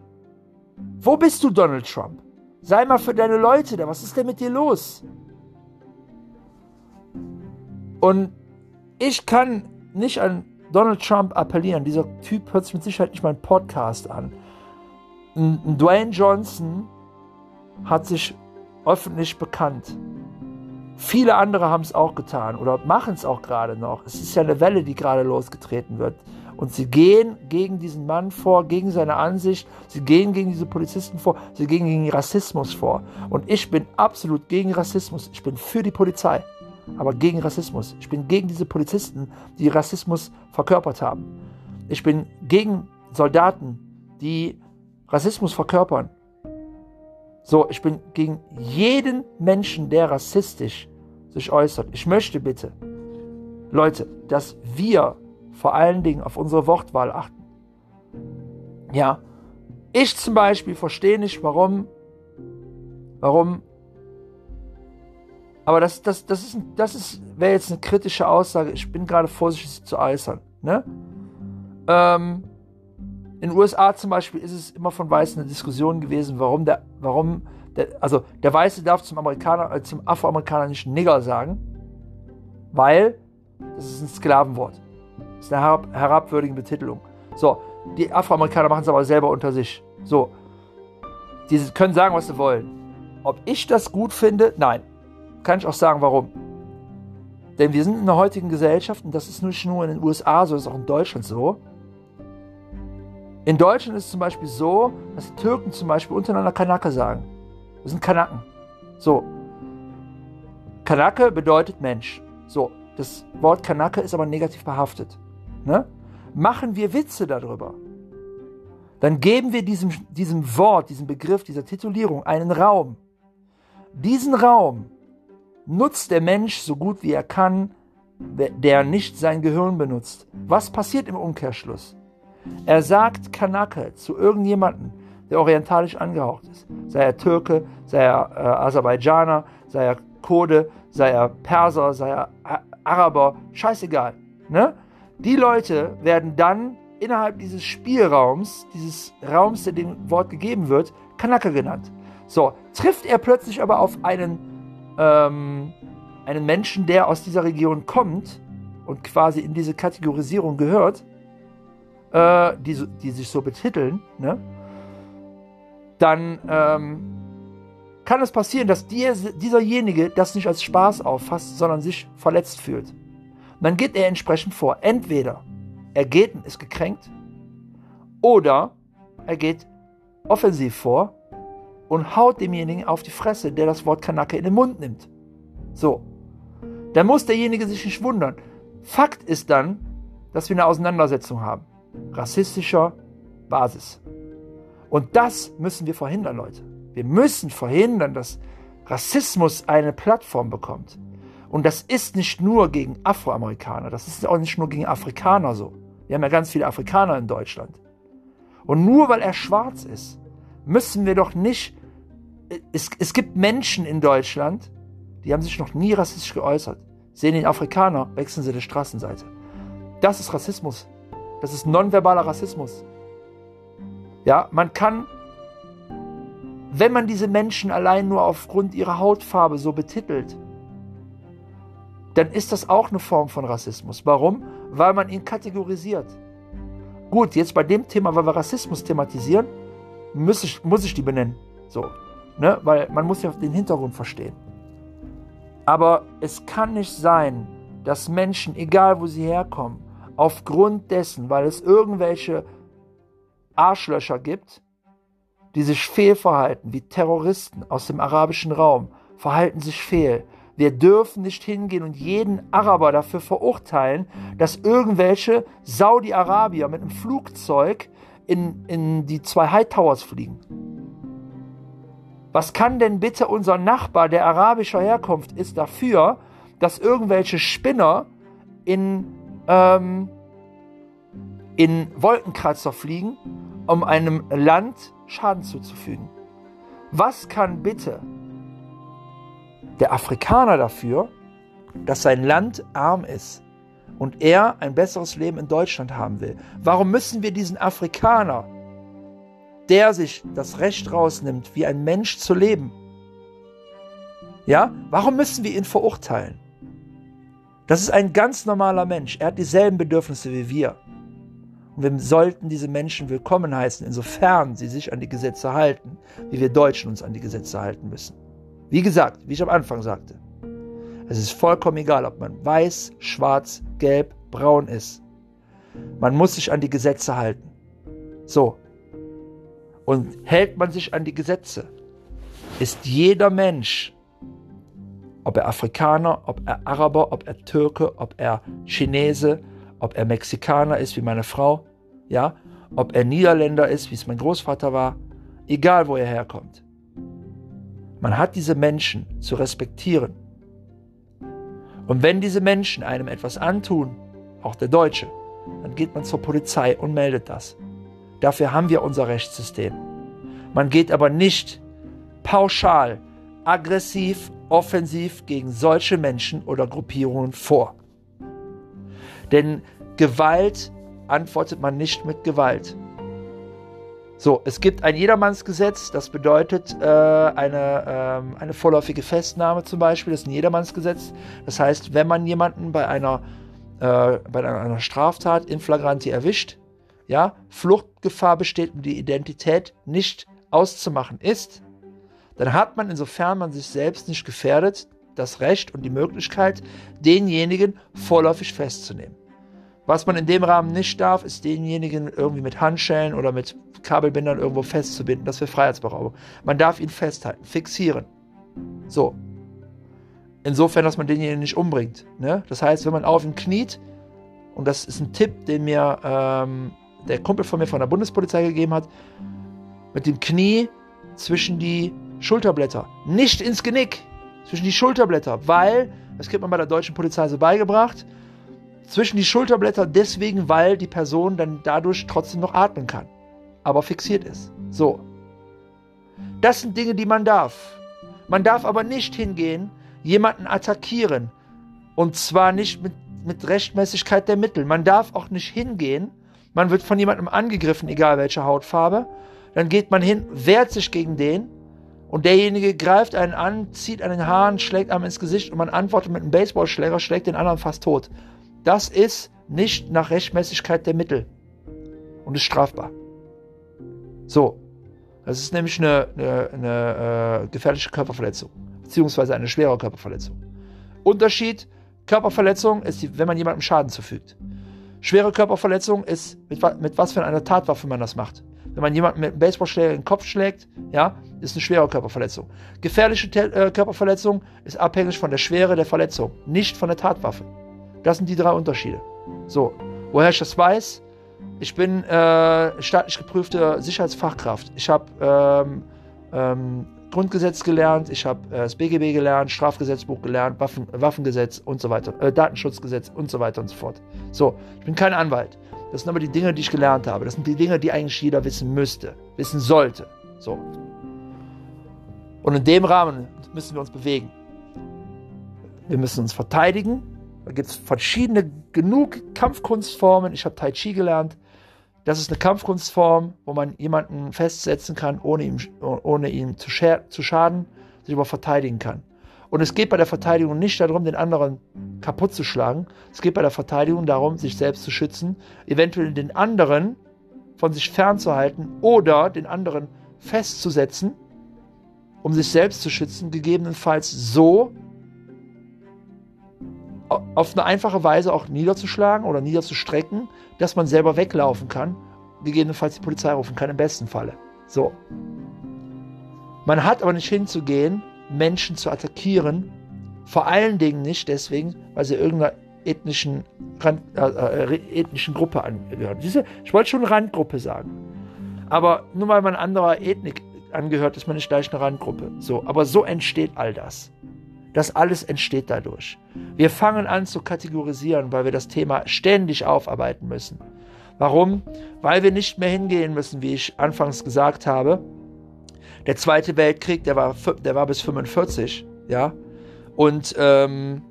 Wo bist du, Donald Trump? Sei mal für deine Leute da. Was ist denn mit dir los? Und ich kann nicht an Donald Trump appellieren. Dieser Typ hört sich mit Sicherheit nicht meinen Podcast an. Dwayne Johnson hat sich öffentlich bekannt. Viele andere haben es auch getan oder machen es auch gerade noch. Es ist ja eine Welle, die gerade losgetreten wird. Und sie gehen gegen diesen Mann vor, gegen seine Ansicht, sie gehen gegen diese Polizisten vor, sie gehen gegen Rassismus vor. Und ich bin absolut gegen Rassismus. Ich bin für die Polizei, aber gegen Rassismus. Ich bin gegen diese Polizisten, die Rassismus verkörpert haben. Ich bin gegen Soldaten, die Rassismus verkörpern. So, ich bin gegen jeden Menschen, der rassistisch sich äußert. Ich möchte bitte, Leute, dass wir vor allen Dingen auf unsere Wortwahl achten. Ja, ich zum Beispiel verstehe nicht, warum, warum, aber das, das, das ist, das ist, wäre jetzt eine kritische Aussage. Ich bin gerade vorsichtig zu äußern. Ne? Ähm, in den USA zum Beispiel ist es immer von Weißen eine Diskussion gewesen, warum der, warum der, also der Weiße darf zum Amerikaner, äh, zum Afroamerikaner nicht Nigger sagen, weil das ist ein Sklavenwort. Das ist eine herab, herabwürdige Betitelung. So, die Afroamerikaner machen es aber selber unter sich. So, die können sagen, was sie wollen. Ob ich das gut finde? Nein. Kann ich auch sagen, warum. Denn wir sind in der heutigen Gesellschaft, und das ist nicht nur in den USA so, das ist auch in Deutschland so, in Deutschland ist es zum Beispiel so, dass die Türken zum Beispiel untereinander Kanake sagen. Das sind Kanaken. So. Kanake bedeutet Mensch. So. Das Wort Kanake ist aber negativ behaftet. Ne? Machen wir Witze darüber. Dann geben wir diesem, diesem Wort, diesem Begriff, dieser Titulierung einen Raum. Diesen Raum nutzt der Mensch so gut wie er kann, der nicht sein Gehirn benutzt. Was passiert im Umkehrschluss? Er sagt Kanake zu irgendjemandem, der orientalisch angehaucht ist. Sei er Türke, sei er äh, Aserbaidschaner, sei er Kurde, sei er Perser, sei er Araber, scheißegal. Ne? Die Leute werden dann innerhalb dieses Spielraums, dieses Raums, der dem Wort gegeben wird, Kanake genannt. So, trifft er plötzlich aber auf einen, ähm, einen Menschen, der aus dieser Region kommt und quasi in diese Kategorisierung gehört, äh, die, die sich so betiteln, ne? dann ähm, kann es passieren, dass die, dieserjenige das nicht als Spaß auffasst, sondern sich verletzt fühlt. Dann geht er entsprechend vor. Entweder er geht und ist gekränkt oder er geht offensiv vor und haut demjenigen auf die Fresse, der das Wort Kanake in den Mund nimmt. So. Dann muss derjenige sich nicht wundern. Fakt ist dann, dass wir eine Auseinandersetzung haben rassistischer Basis. Und das müssen wir verhindern, Leute. Wir müssen verhindern, dass Rassismus eine Plattform bekommt. Und das ist nicht nur gegen Afroamerikaner, das ist auch nicht nur gegen Afrikaner so. Wir haben ja ganz viele Afrikaner in Deutschland. Und nur weil er schwarz ist, müssen wir doch nicht. Es, es gibt Menschen in Deutschland, die haben sich noch nie rassistisch geäußert. Sehen den Afrikaner, wechseln sie die Straßenseite. Das ist Rassismus. Das ist nonverbaler Rassismus. Ja, man kann, wenn man diese Menschen allein nur aufgrund ihrer Hautfarbe so betitelt, dann ist das auch eine Form von Rassismus. Warum? Weil man ihn kategorisiert. Gut, jetzt bei dem Thema, weil wir Rassismus thematisieren, muss ich, muss ich die benennen. So, ne? Weil man muss ja den Hintergrund verstehen. Aber es kann nicht sein, dass Menschen, egal wo sie herkommen, aufgrund dessen, weil es irgendwelche Arschlöcher gibt, die sich fehlverhalten, wie Terroristen aus dem arabischen Raum, verhalten sich fehl. Wir dürfen nicht hingehen und jeden Araber dafür verurteilen, dass irgendwelche Saudi-Arabier mit einem Flugzeug in, in die zwei High Towers fliegen? Was kann denn bitte unser Nachbar, der arabischer Herkunft ist, dafür, dass irgendwelche Spinner in, ähm, in Wolkenkratzer fliegen, um einem Land Schaden zuzufügen? Was kann bitte der Afrikaner dafür, dass sein Land arm ist und er ein besseres Leben in Deutschland haben will? Warum müssen wir diesen Afrikaner der sich das Recht rausnimmt, wie ein Mensch zu leben, ja, warum müssen wir ihn verurteilen? Das ist ein ganz normaler Mensch. Er hat dieselben Bedürfnisse wie wir. Und wir sollten diese Menschen willkommen heißen, insofern sie sich an die Gesetze halten, wie wir Deutschen uns an die Gesetze halten müssen. Wie gesagt, wie ich am Anfang sagte, es ist vollkommen egal, ob man weiß, schwarz, gelb, braun ist. Man muss sich an die Gesetze halten. So, und hält man sich an die Gesetze, ist jeder Mensch, ob er Afrikaner, ob er Araber, ob er Türke, ob er Chinese, ob er Mexikaner ist wie meine Frau, ja, ob er Niederländer ist, wie es mein Großvater war, egal wo er herkommt. Man hat diese Menschen zu respektieren. Und wenn diese Menschen einem etwas antun, auch der Deutsche, dann geht man zur Polizei und meldet das. Dafür haben wir unser Rechtssystem. Man geht aber nicht pauschal, aggressiv, offensiv gegen solche Menschen oder Gruppierungen vor. Denn Gewalt antwortet man nicht mit Gewalt. So, es gibt ein Jedermannsgesetz, das bedeutet äh, eine, äh, eine vorläufige Festnahme zum Beispiel, das ist ein Jedermannsgesetz. Das heißt, wenn man jemanden bei einer, äh, bei einer Straftat in Flagranti erwischt, ja, Fluchtgefahr besteht und die Identität nicht auszumachen ist, dann hat man, insofern man sich selbst nicht gefährdet, das Recht und die Möglichkeit, denjenigen vorläufig festzunehmen. Was man in dem Rahmen nicht darf, ist denjenigen irgendwie mit Handschellen oder mit Kabelbindern irgendwo festzubinden. Das wäre Freiheitsberaubung. Man darf ihn festhalten, fixieren. So. Insofern, dass man denjenigen nicht umbringt. Ne? Das heißt, wenn man auf ihn kniet, und das ist ein Tipp, den mir ähm, der Kumpel von mir von der Bundespolizei gegeben hat, mit dem Knie zwischen die Schulterblätter. Nicht ins Genick, zwischen die Schulterblätter, weil, das kriegt man bei der deutschen Polizei so beigebracht, zwischen die Schulterblätter deswegen, weil die Person dann dadurch trotzdem noch atmen kann, aber fixiert ist. So. Das sind Dinge, die man darf. Man darf aber nicht hingehen, jemanden attackieren. Und zwar nicht mit, mit Rechtmäßigkeit der Mittel. Man darf auch nicht hingehen man wird von jemandem angegriffen, egal welche Hautfarbe. Dann geht man hin, wehrt sich gegen den und derjenige greift einen an, zieht an den Haaren, schlägt einem ins Gesicht und man antwortet mit einem Baseballschläger, schlägt den anderen fast tot. Das ist nicht nach Rechtmäßigkeit der Mittel und ist strafbar. So, das ist nämlich eine, eine, eine äh, gefährliche Körperverletzung, beziehungsweise eine schwere Körperverletzung. Unterschied, Körperverletzung ist, die, wenn man jemandem Schaden zufügt. Schwere Körperverletzung ist, mit, mit was für einer Tatwaffe man das macht. Wenn man jemanden mit einem Baseballschläger in den Kopf schlägt, ja, ist eine schwere Körperverletzung. Gefährliche äh, Körperverletzung ist abhängig von der Schwere der Verletzung, nicht von der Tatwaffe. Das sind die drei Unterschiede. So, woher ich das weiß? Ich bin äh, staatlich geprüfte Sicherheitsfachkraft. Ich habe ähm, ähm, Grundgesetz gelernt, ich habe äh, das BGB gelernt, Strafgesetzbuch gelernt, Waffen, Waffengesetz und so weiter, äh, Datenschutzgesetz und so weiter und so fort. So, ich bin kein Anwalt. Das sind aber die Dinge, die ich gelernt habe. Das sind die Dinge, die eigentlich jeder wissen müsste, wissen sollte. So. Und in dem Rahmen müssen wir uns bewegen. Wir müssen uns verteidigen. Da gibt es verschiedene, genug Kampfkunstformen. Ich habe Tai Chi gelernt. Das ist eine Kampfkunstform, wo man jemanden festsetzen kann, ohne ihm, ohne ihm zu, zu schaden, sich aber verteidigen kann. Und es geht bei der Verteidigung nicht darum, den anderen kaputt zu schlagen. Es geht bei der Verteidigung darum, sich selbst zu schützen, eventuell den anderen von sich fernzuhalten oder den anderen festzusetzen, um sich selbst zu schützen, gegebenenfalls so auf eine einfache Weise auch niederzuschlagen oder niederzustrecken, dass man selber weglaufen kann, gegebenenfalls die Polizei rufen kann, im besten Falle. So. Man hat aber nicht hinzugehen, Menschen zu attackieren, vor allen Dingen nicht deswegen, weil sie irgendeiner ethnischen, Rand, äh, äh, ethnischen Gruppe angehören. Ich wollte schon Randgruppe sagen. Aber nur weil man anderer Ethnik angehört, ist man nicht gleich eine Randgruppe. So, aber so entsteht all das. Das alles entsteht dadurch. Wir fangen an zu kategorisieren, weil wir das Thema ständig aufarbeiten müssen. Warum? Weil wir nicht mehr hingehen müssen, wie ich anfangs gesagt habe. Der Zweite Weltkrieg, der war, der war bis 45, ja. Und ähm,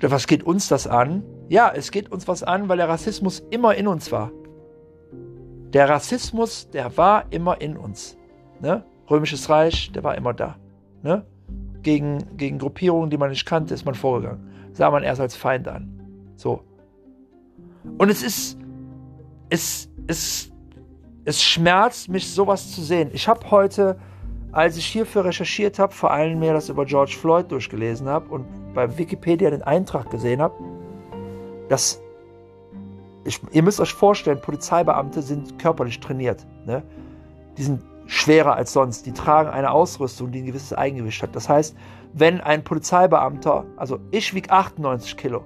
was geht uns das an? Ja, es geht uns was an, weil der Rassismus immer in uns war. Der Rassismus, der war immer in uns. Ne? Römisches Reich, der war immer da. Ne? Gegen, gegen Gruppierungen, die man nicht kannte, ist man vorgegangen. Sah man erst als Feind an. So. Und es ist, es, es, es schmerzt mich, sowas zu sehen. Ich habe heute, als ich hierfür recherchiert habe, vor allem mir das über George Floyd durchgelesen habe und bei Wikipedia den Eintrag gesehen habe, dass ich, ihr müsst euch vorstellen, Polizeibeamte sind körperlich trainiert. Ne? Die sind schwerer als sonst. Die tragen eine Ausrüstung, die ein gewisses Eigengewicht hat. Das heißt, wenn ein Polizeibeamter, also ich wiege 98 Kilo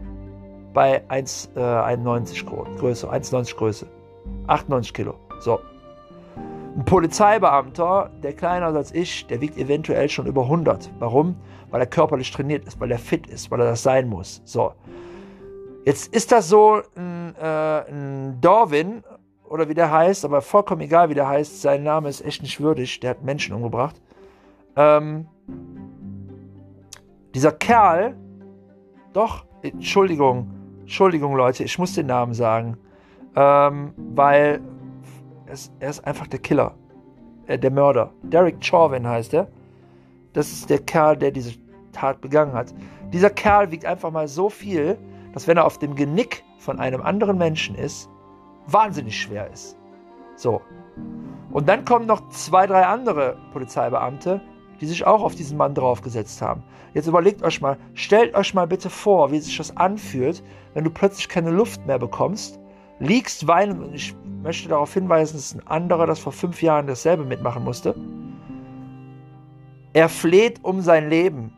bei 1,91 äh, Größe, 1,90 Größe, 98 Kilo. So. Ein Polizeibeamter, der kleiner ist als ich, der wiegt eventuell schon über 100. Warum? Weil er körperlich trainiert ist, weil er fit ist, weil er das sein muss. So. Jetzt ist das so ein, äh, ein Darwin oder wie der heißt, aber vollkommen egal, wie der heißt. Sein Name ist echt nicht würdig. Der hat Menschen umgebracht. Ähm, dieser Kerl, doch, Entschuldigung, Entschuldigung, Leute, ich muss den Namen sagen, ähm, weil es, er ist einfach der Killer, äh, der Mörder. Derek Chauvin heißt er. Das ist der Kerl, der diese Tat begangen hat. Dieser Kerl wiegt einfach mal so viel, dass wenn er auf dem Genick von einem anderen Menschen ist, wahnsinnig schwer ist. So. Und dann kommen noch zwei, drei andere Polizeibeamte, die sich auch auf diesen Mann draufgesetzt haben. Jetzt überlegt euch mal, stellt euch mal bitte vor, wie sich das anfühlt, wenn du plötzlich keine Luft mehr bekommst, liegst weinend und ich möchte darauf hinweisen, dass ein anderer, das vor fünf Jahren dasselbe mitmachen musste. Er fleht um sein Leben.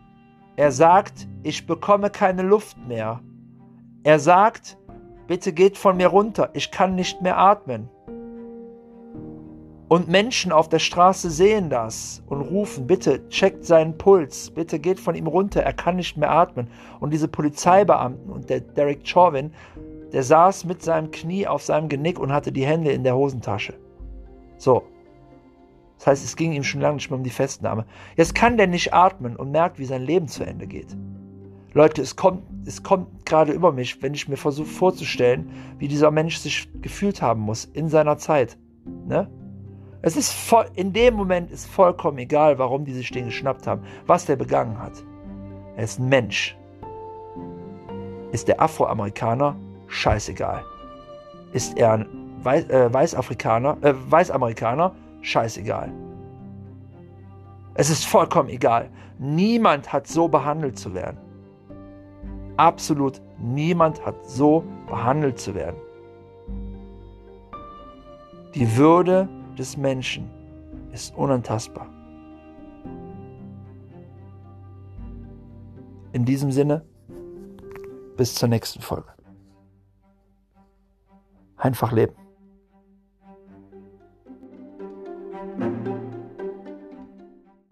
Er sagt, ich bekomme keine Luft mehr. Er sagt, bitte geht von mir runter, ich kann nicht mehr atmen. Und Menschen auf der Straße sehen das und rufen, bitte checkt seinen Puls, bitte geht von ihm runter, er kann nicht mehr atmen. Und diese Polizeibeamten und der Derek Chauvin, der saß mit seinem Knie auf seinem Genick und hatte die Hände in der Hosentasche. So. Das heißt, es ging ihm schon lange nicht mehr um die Festnahme. Jetzt kann der nicht atmen und merkt, wie sein Leben zu Ende geht. Leute, es kommt, es kommt gerade über mich, wenn ich mir versuche vorzustellen, wie dieser Mensch sich gefühlt haben muss in seiner Zeit. Ne? Es ist voll, in dem Moment ist vollkommen egal, warum die sich den geschnappt haben, was der begangen hat. Er ist ein Mensch. Ist der Afroamerikaner? Scheißegal. Ist er ein Weiß, äh, Weißafrikaner, äh, Weißamerikaner? Scheißegal. Es ist vollkommen egal. Niemand hat so behandelt zu werden. Absolut niemand hat so behandelt zu werden. Die Würde des Menschen ist unantastbar. In diesem Sinne, bis zur nächsten Folge. Einfach leben.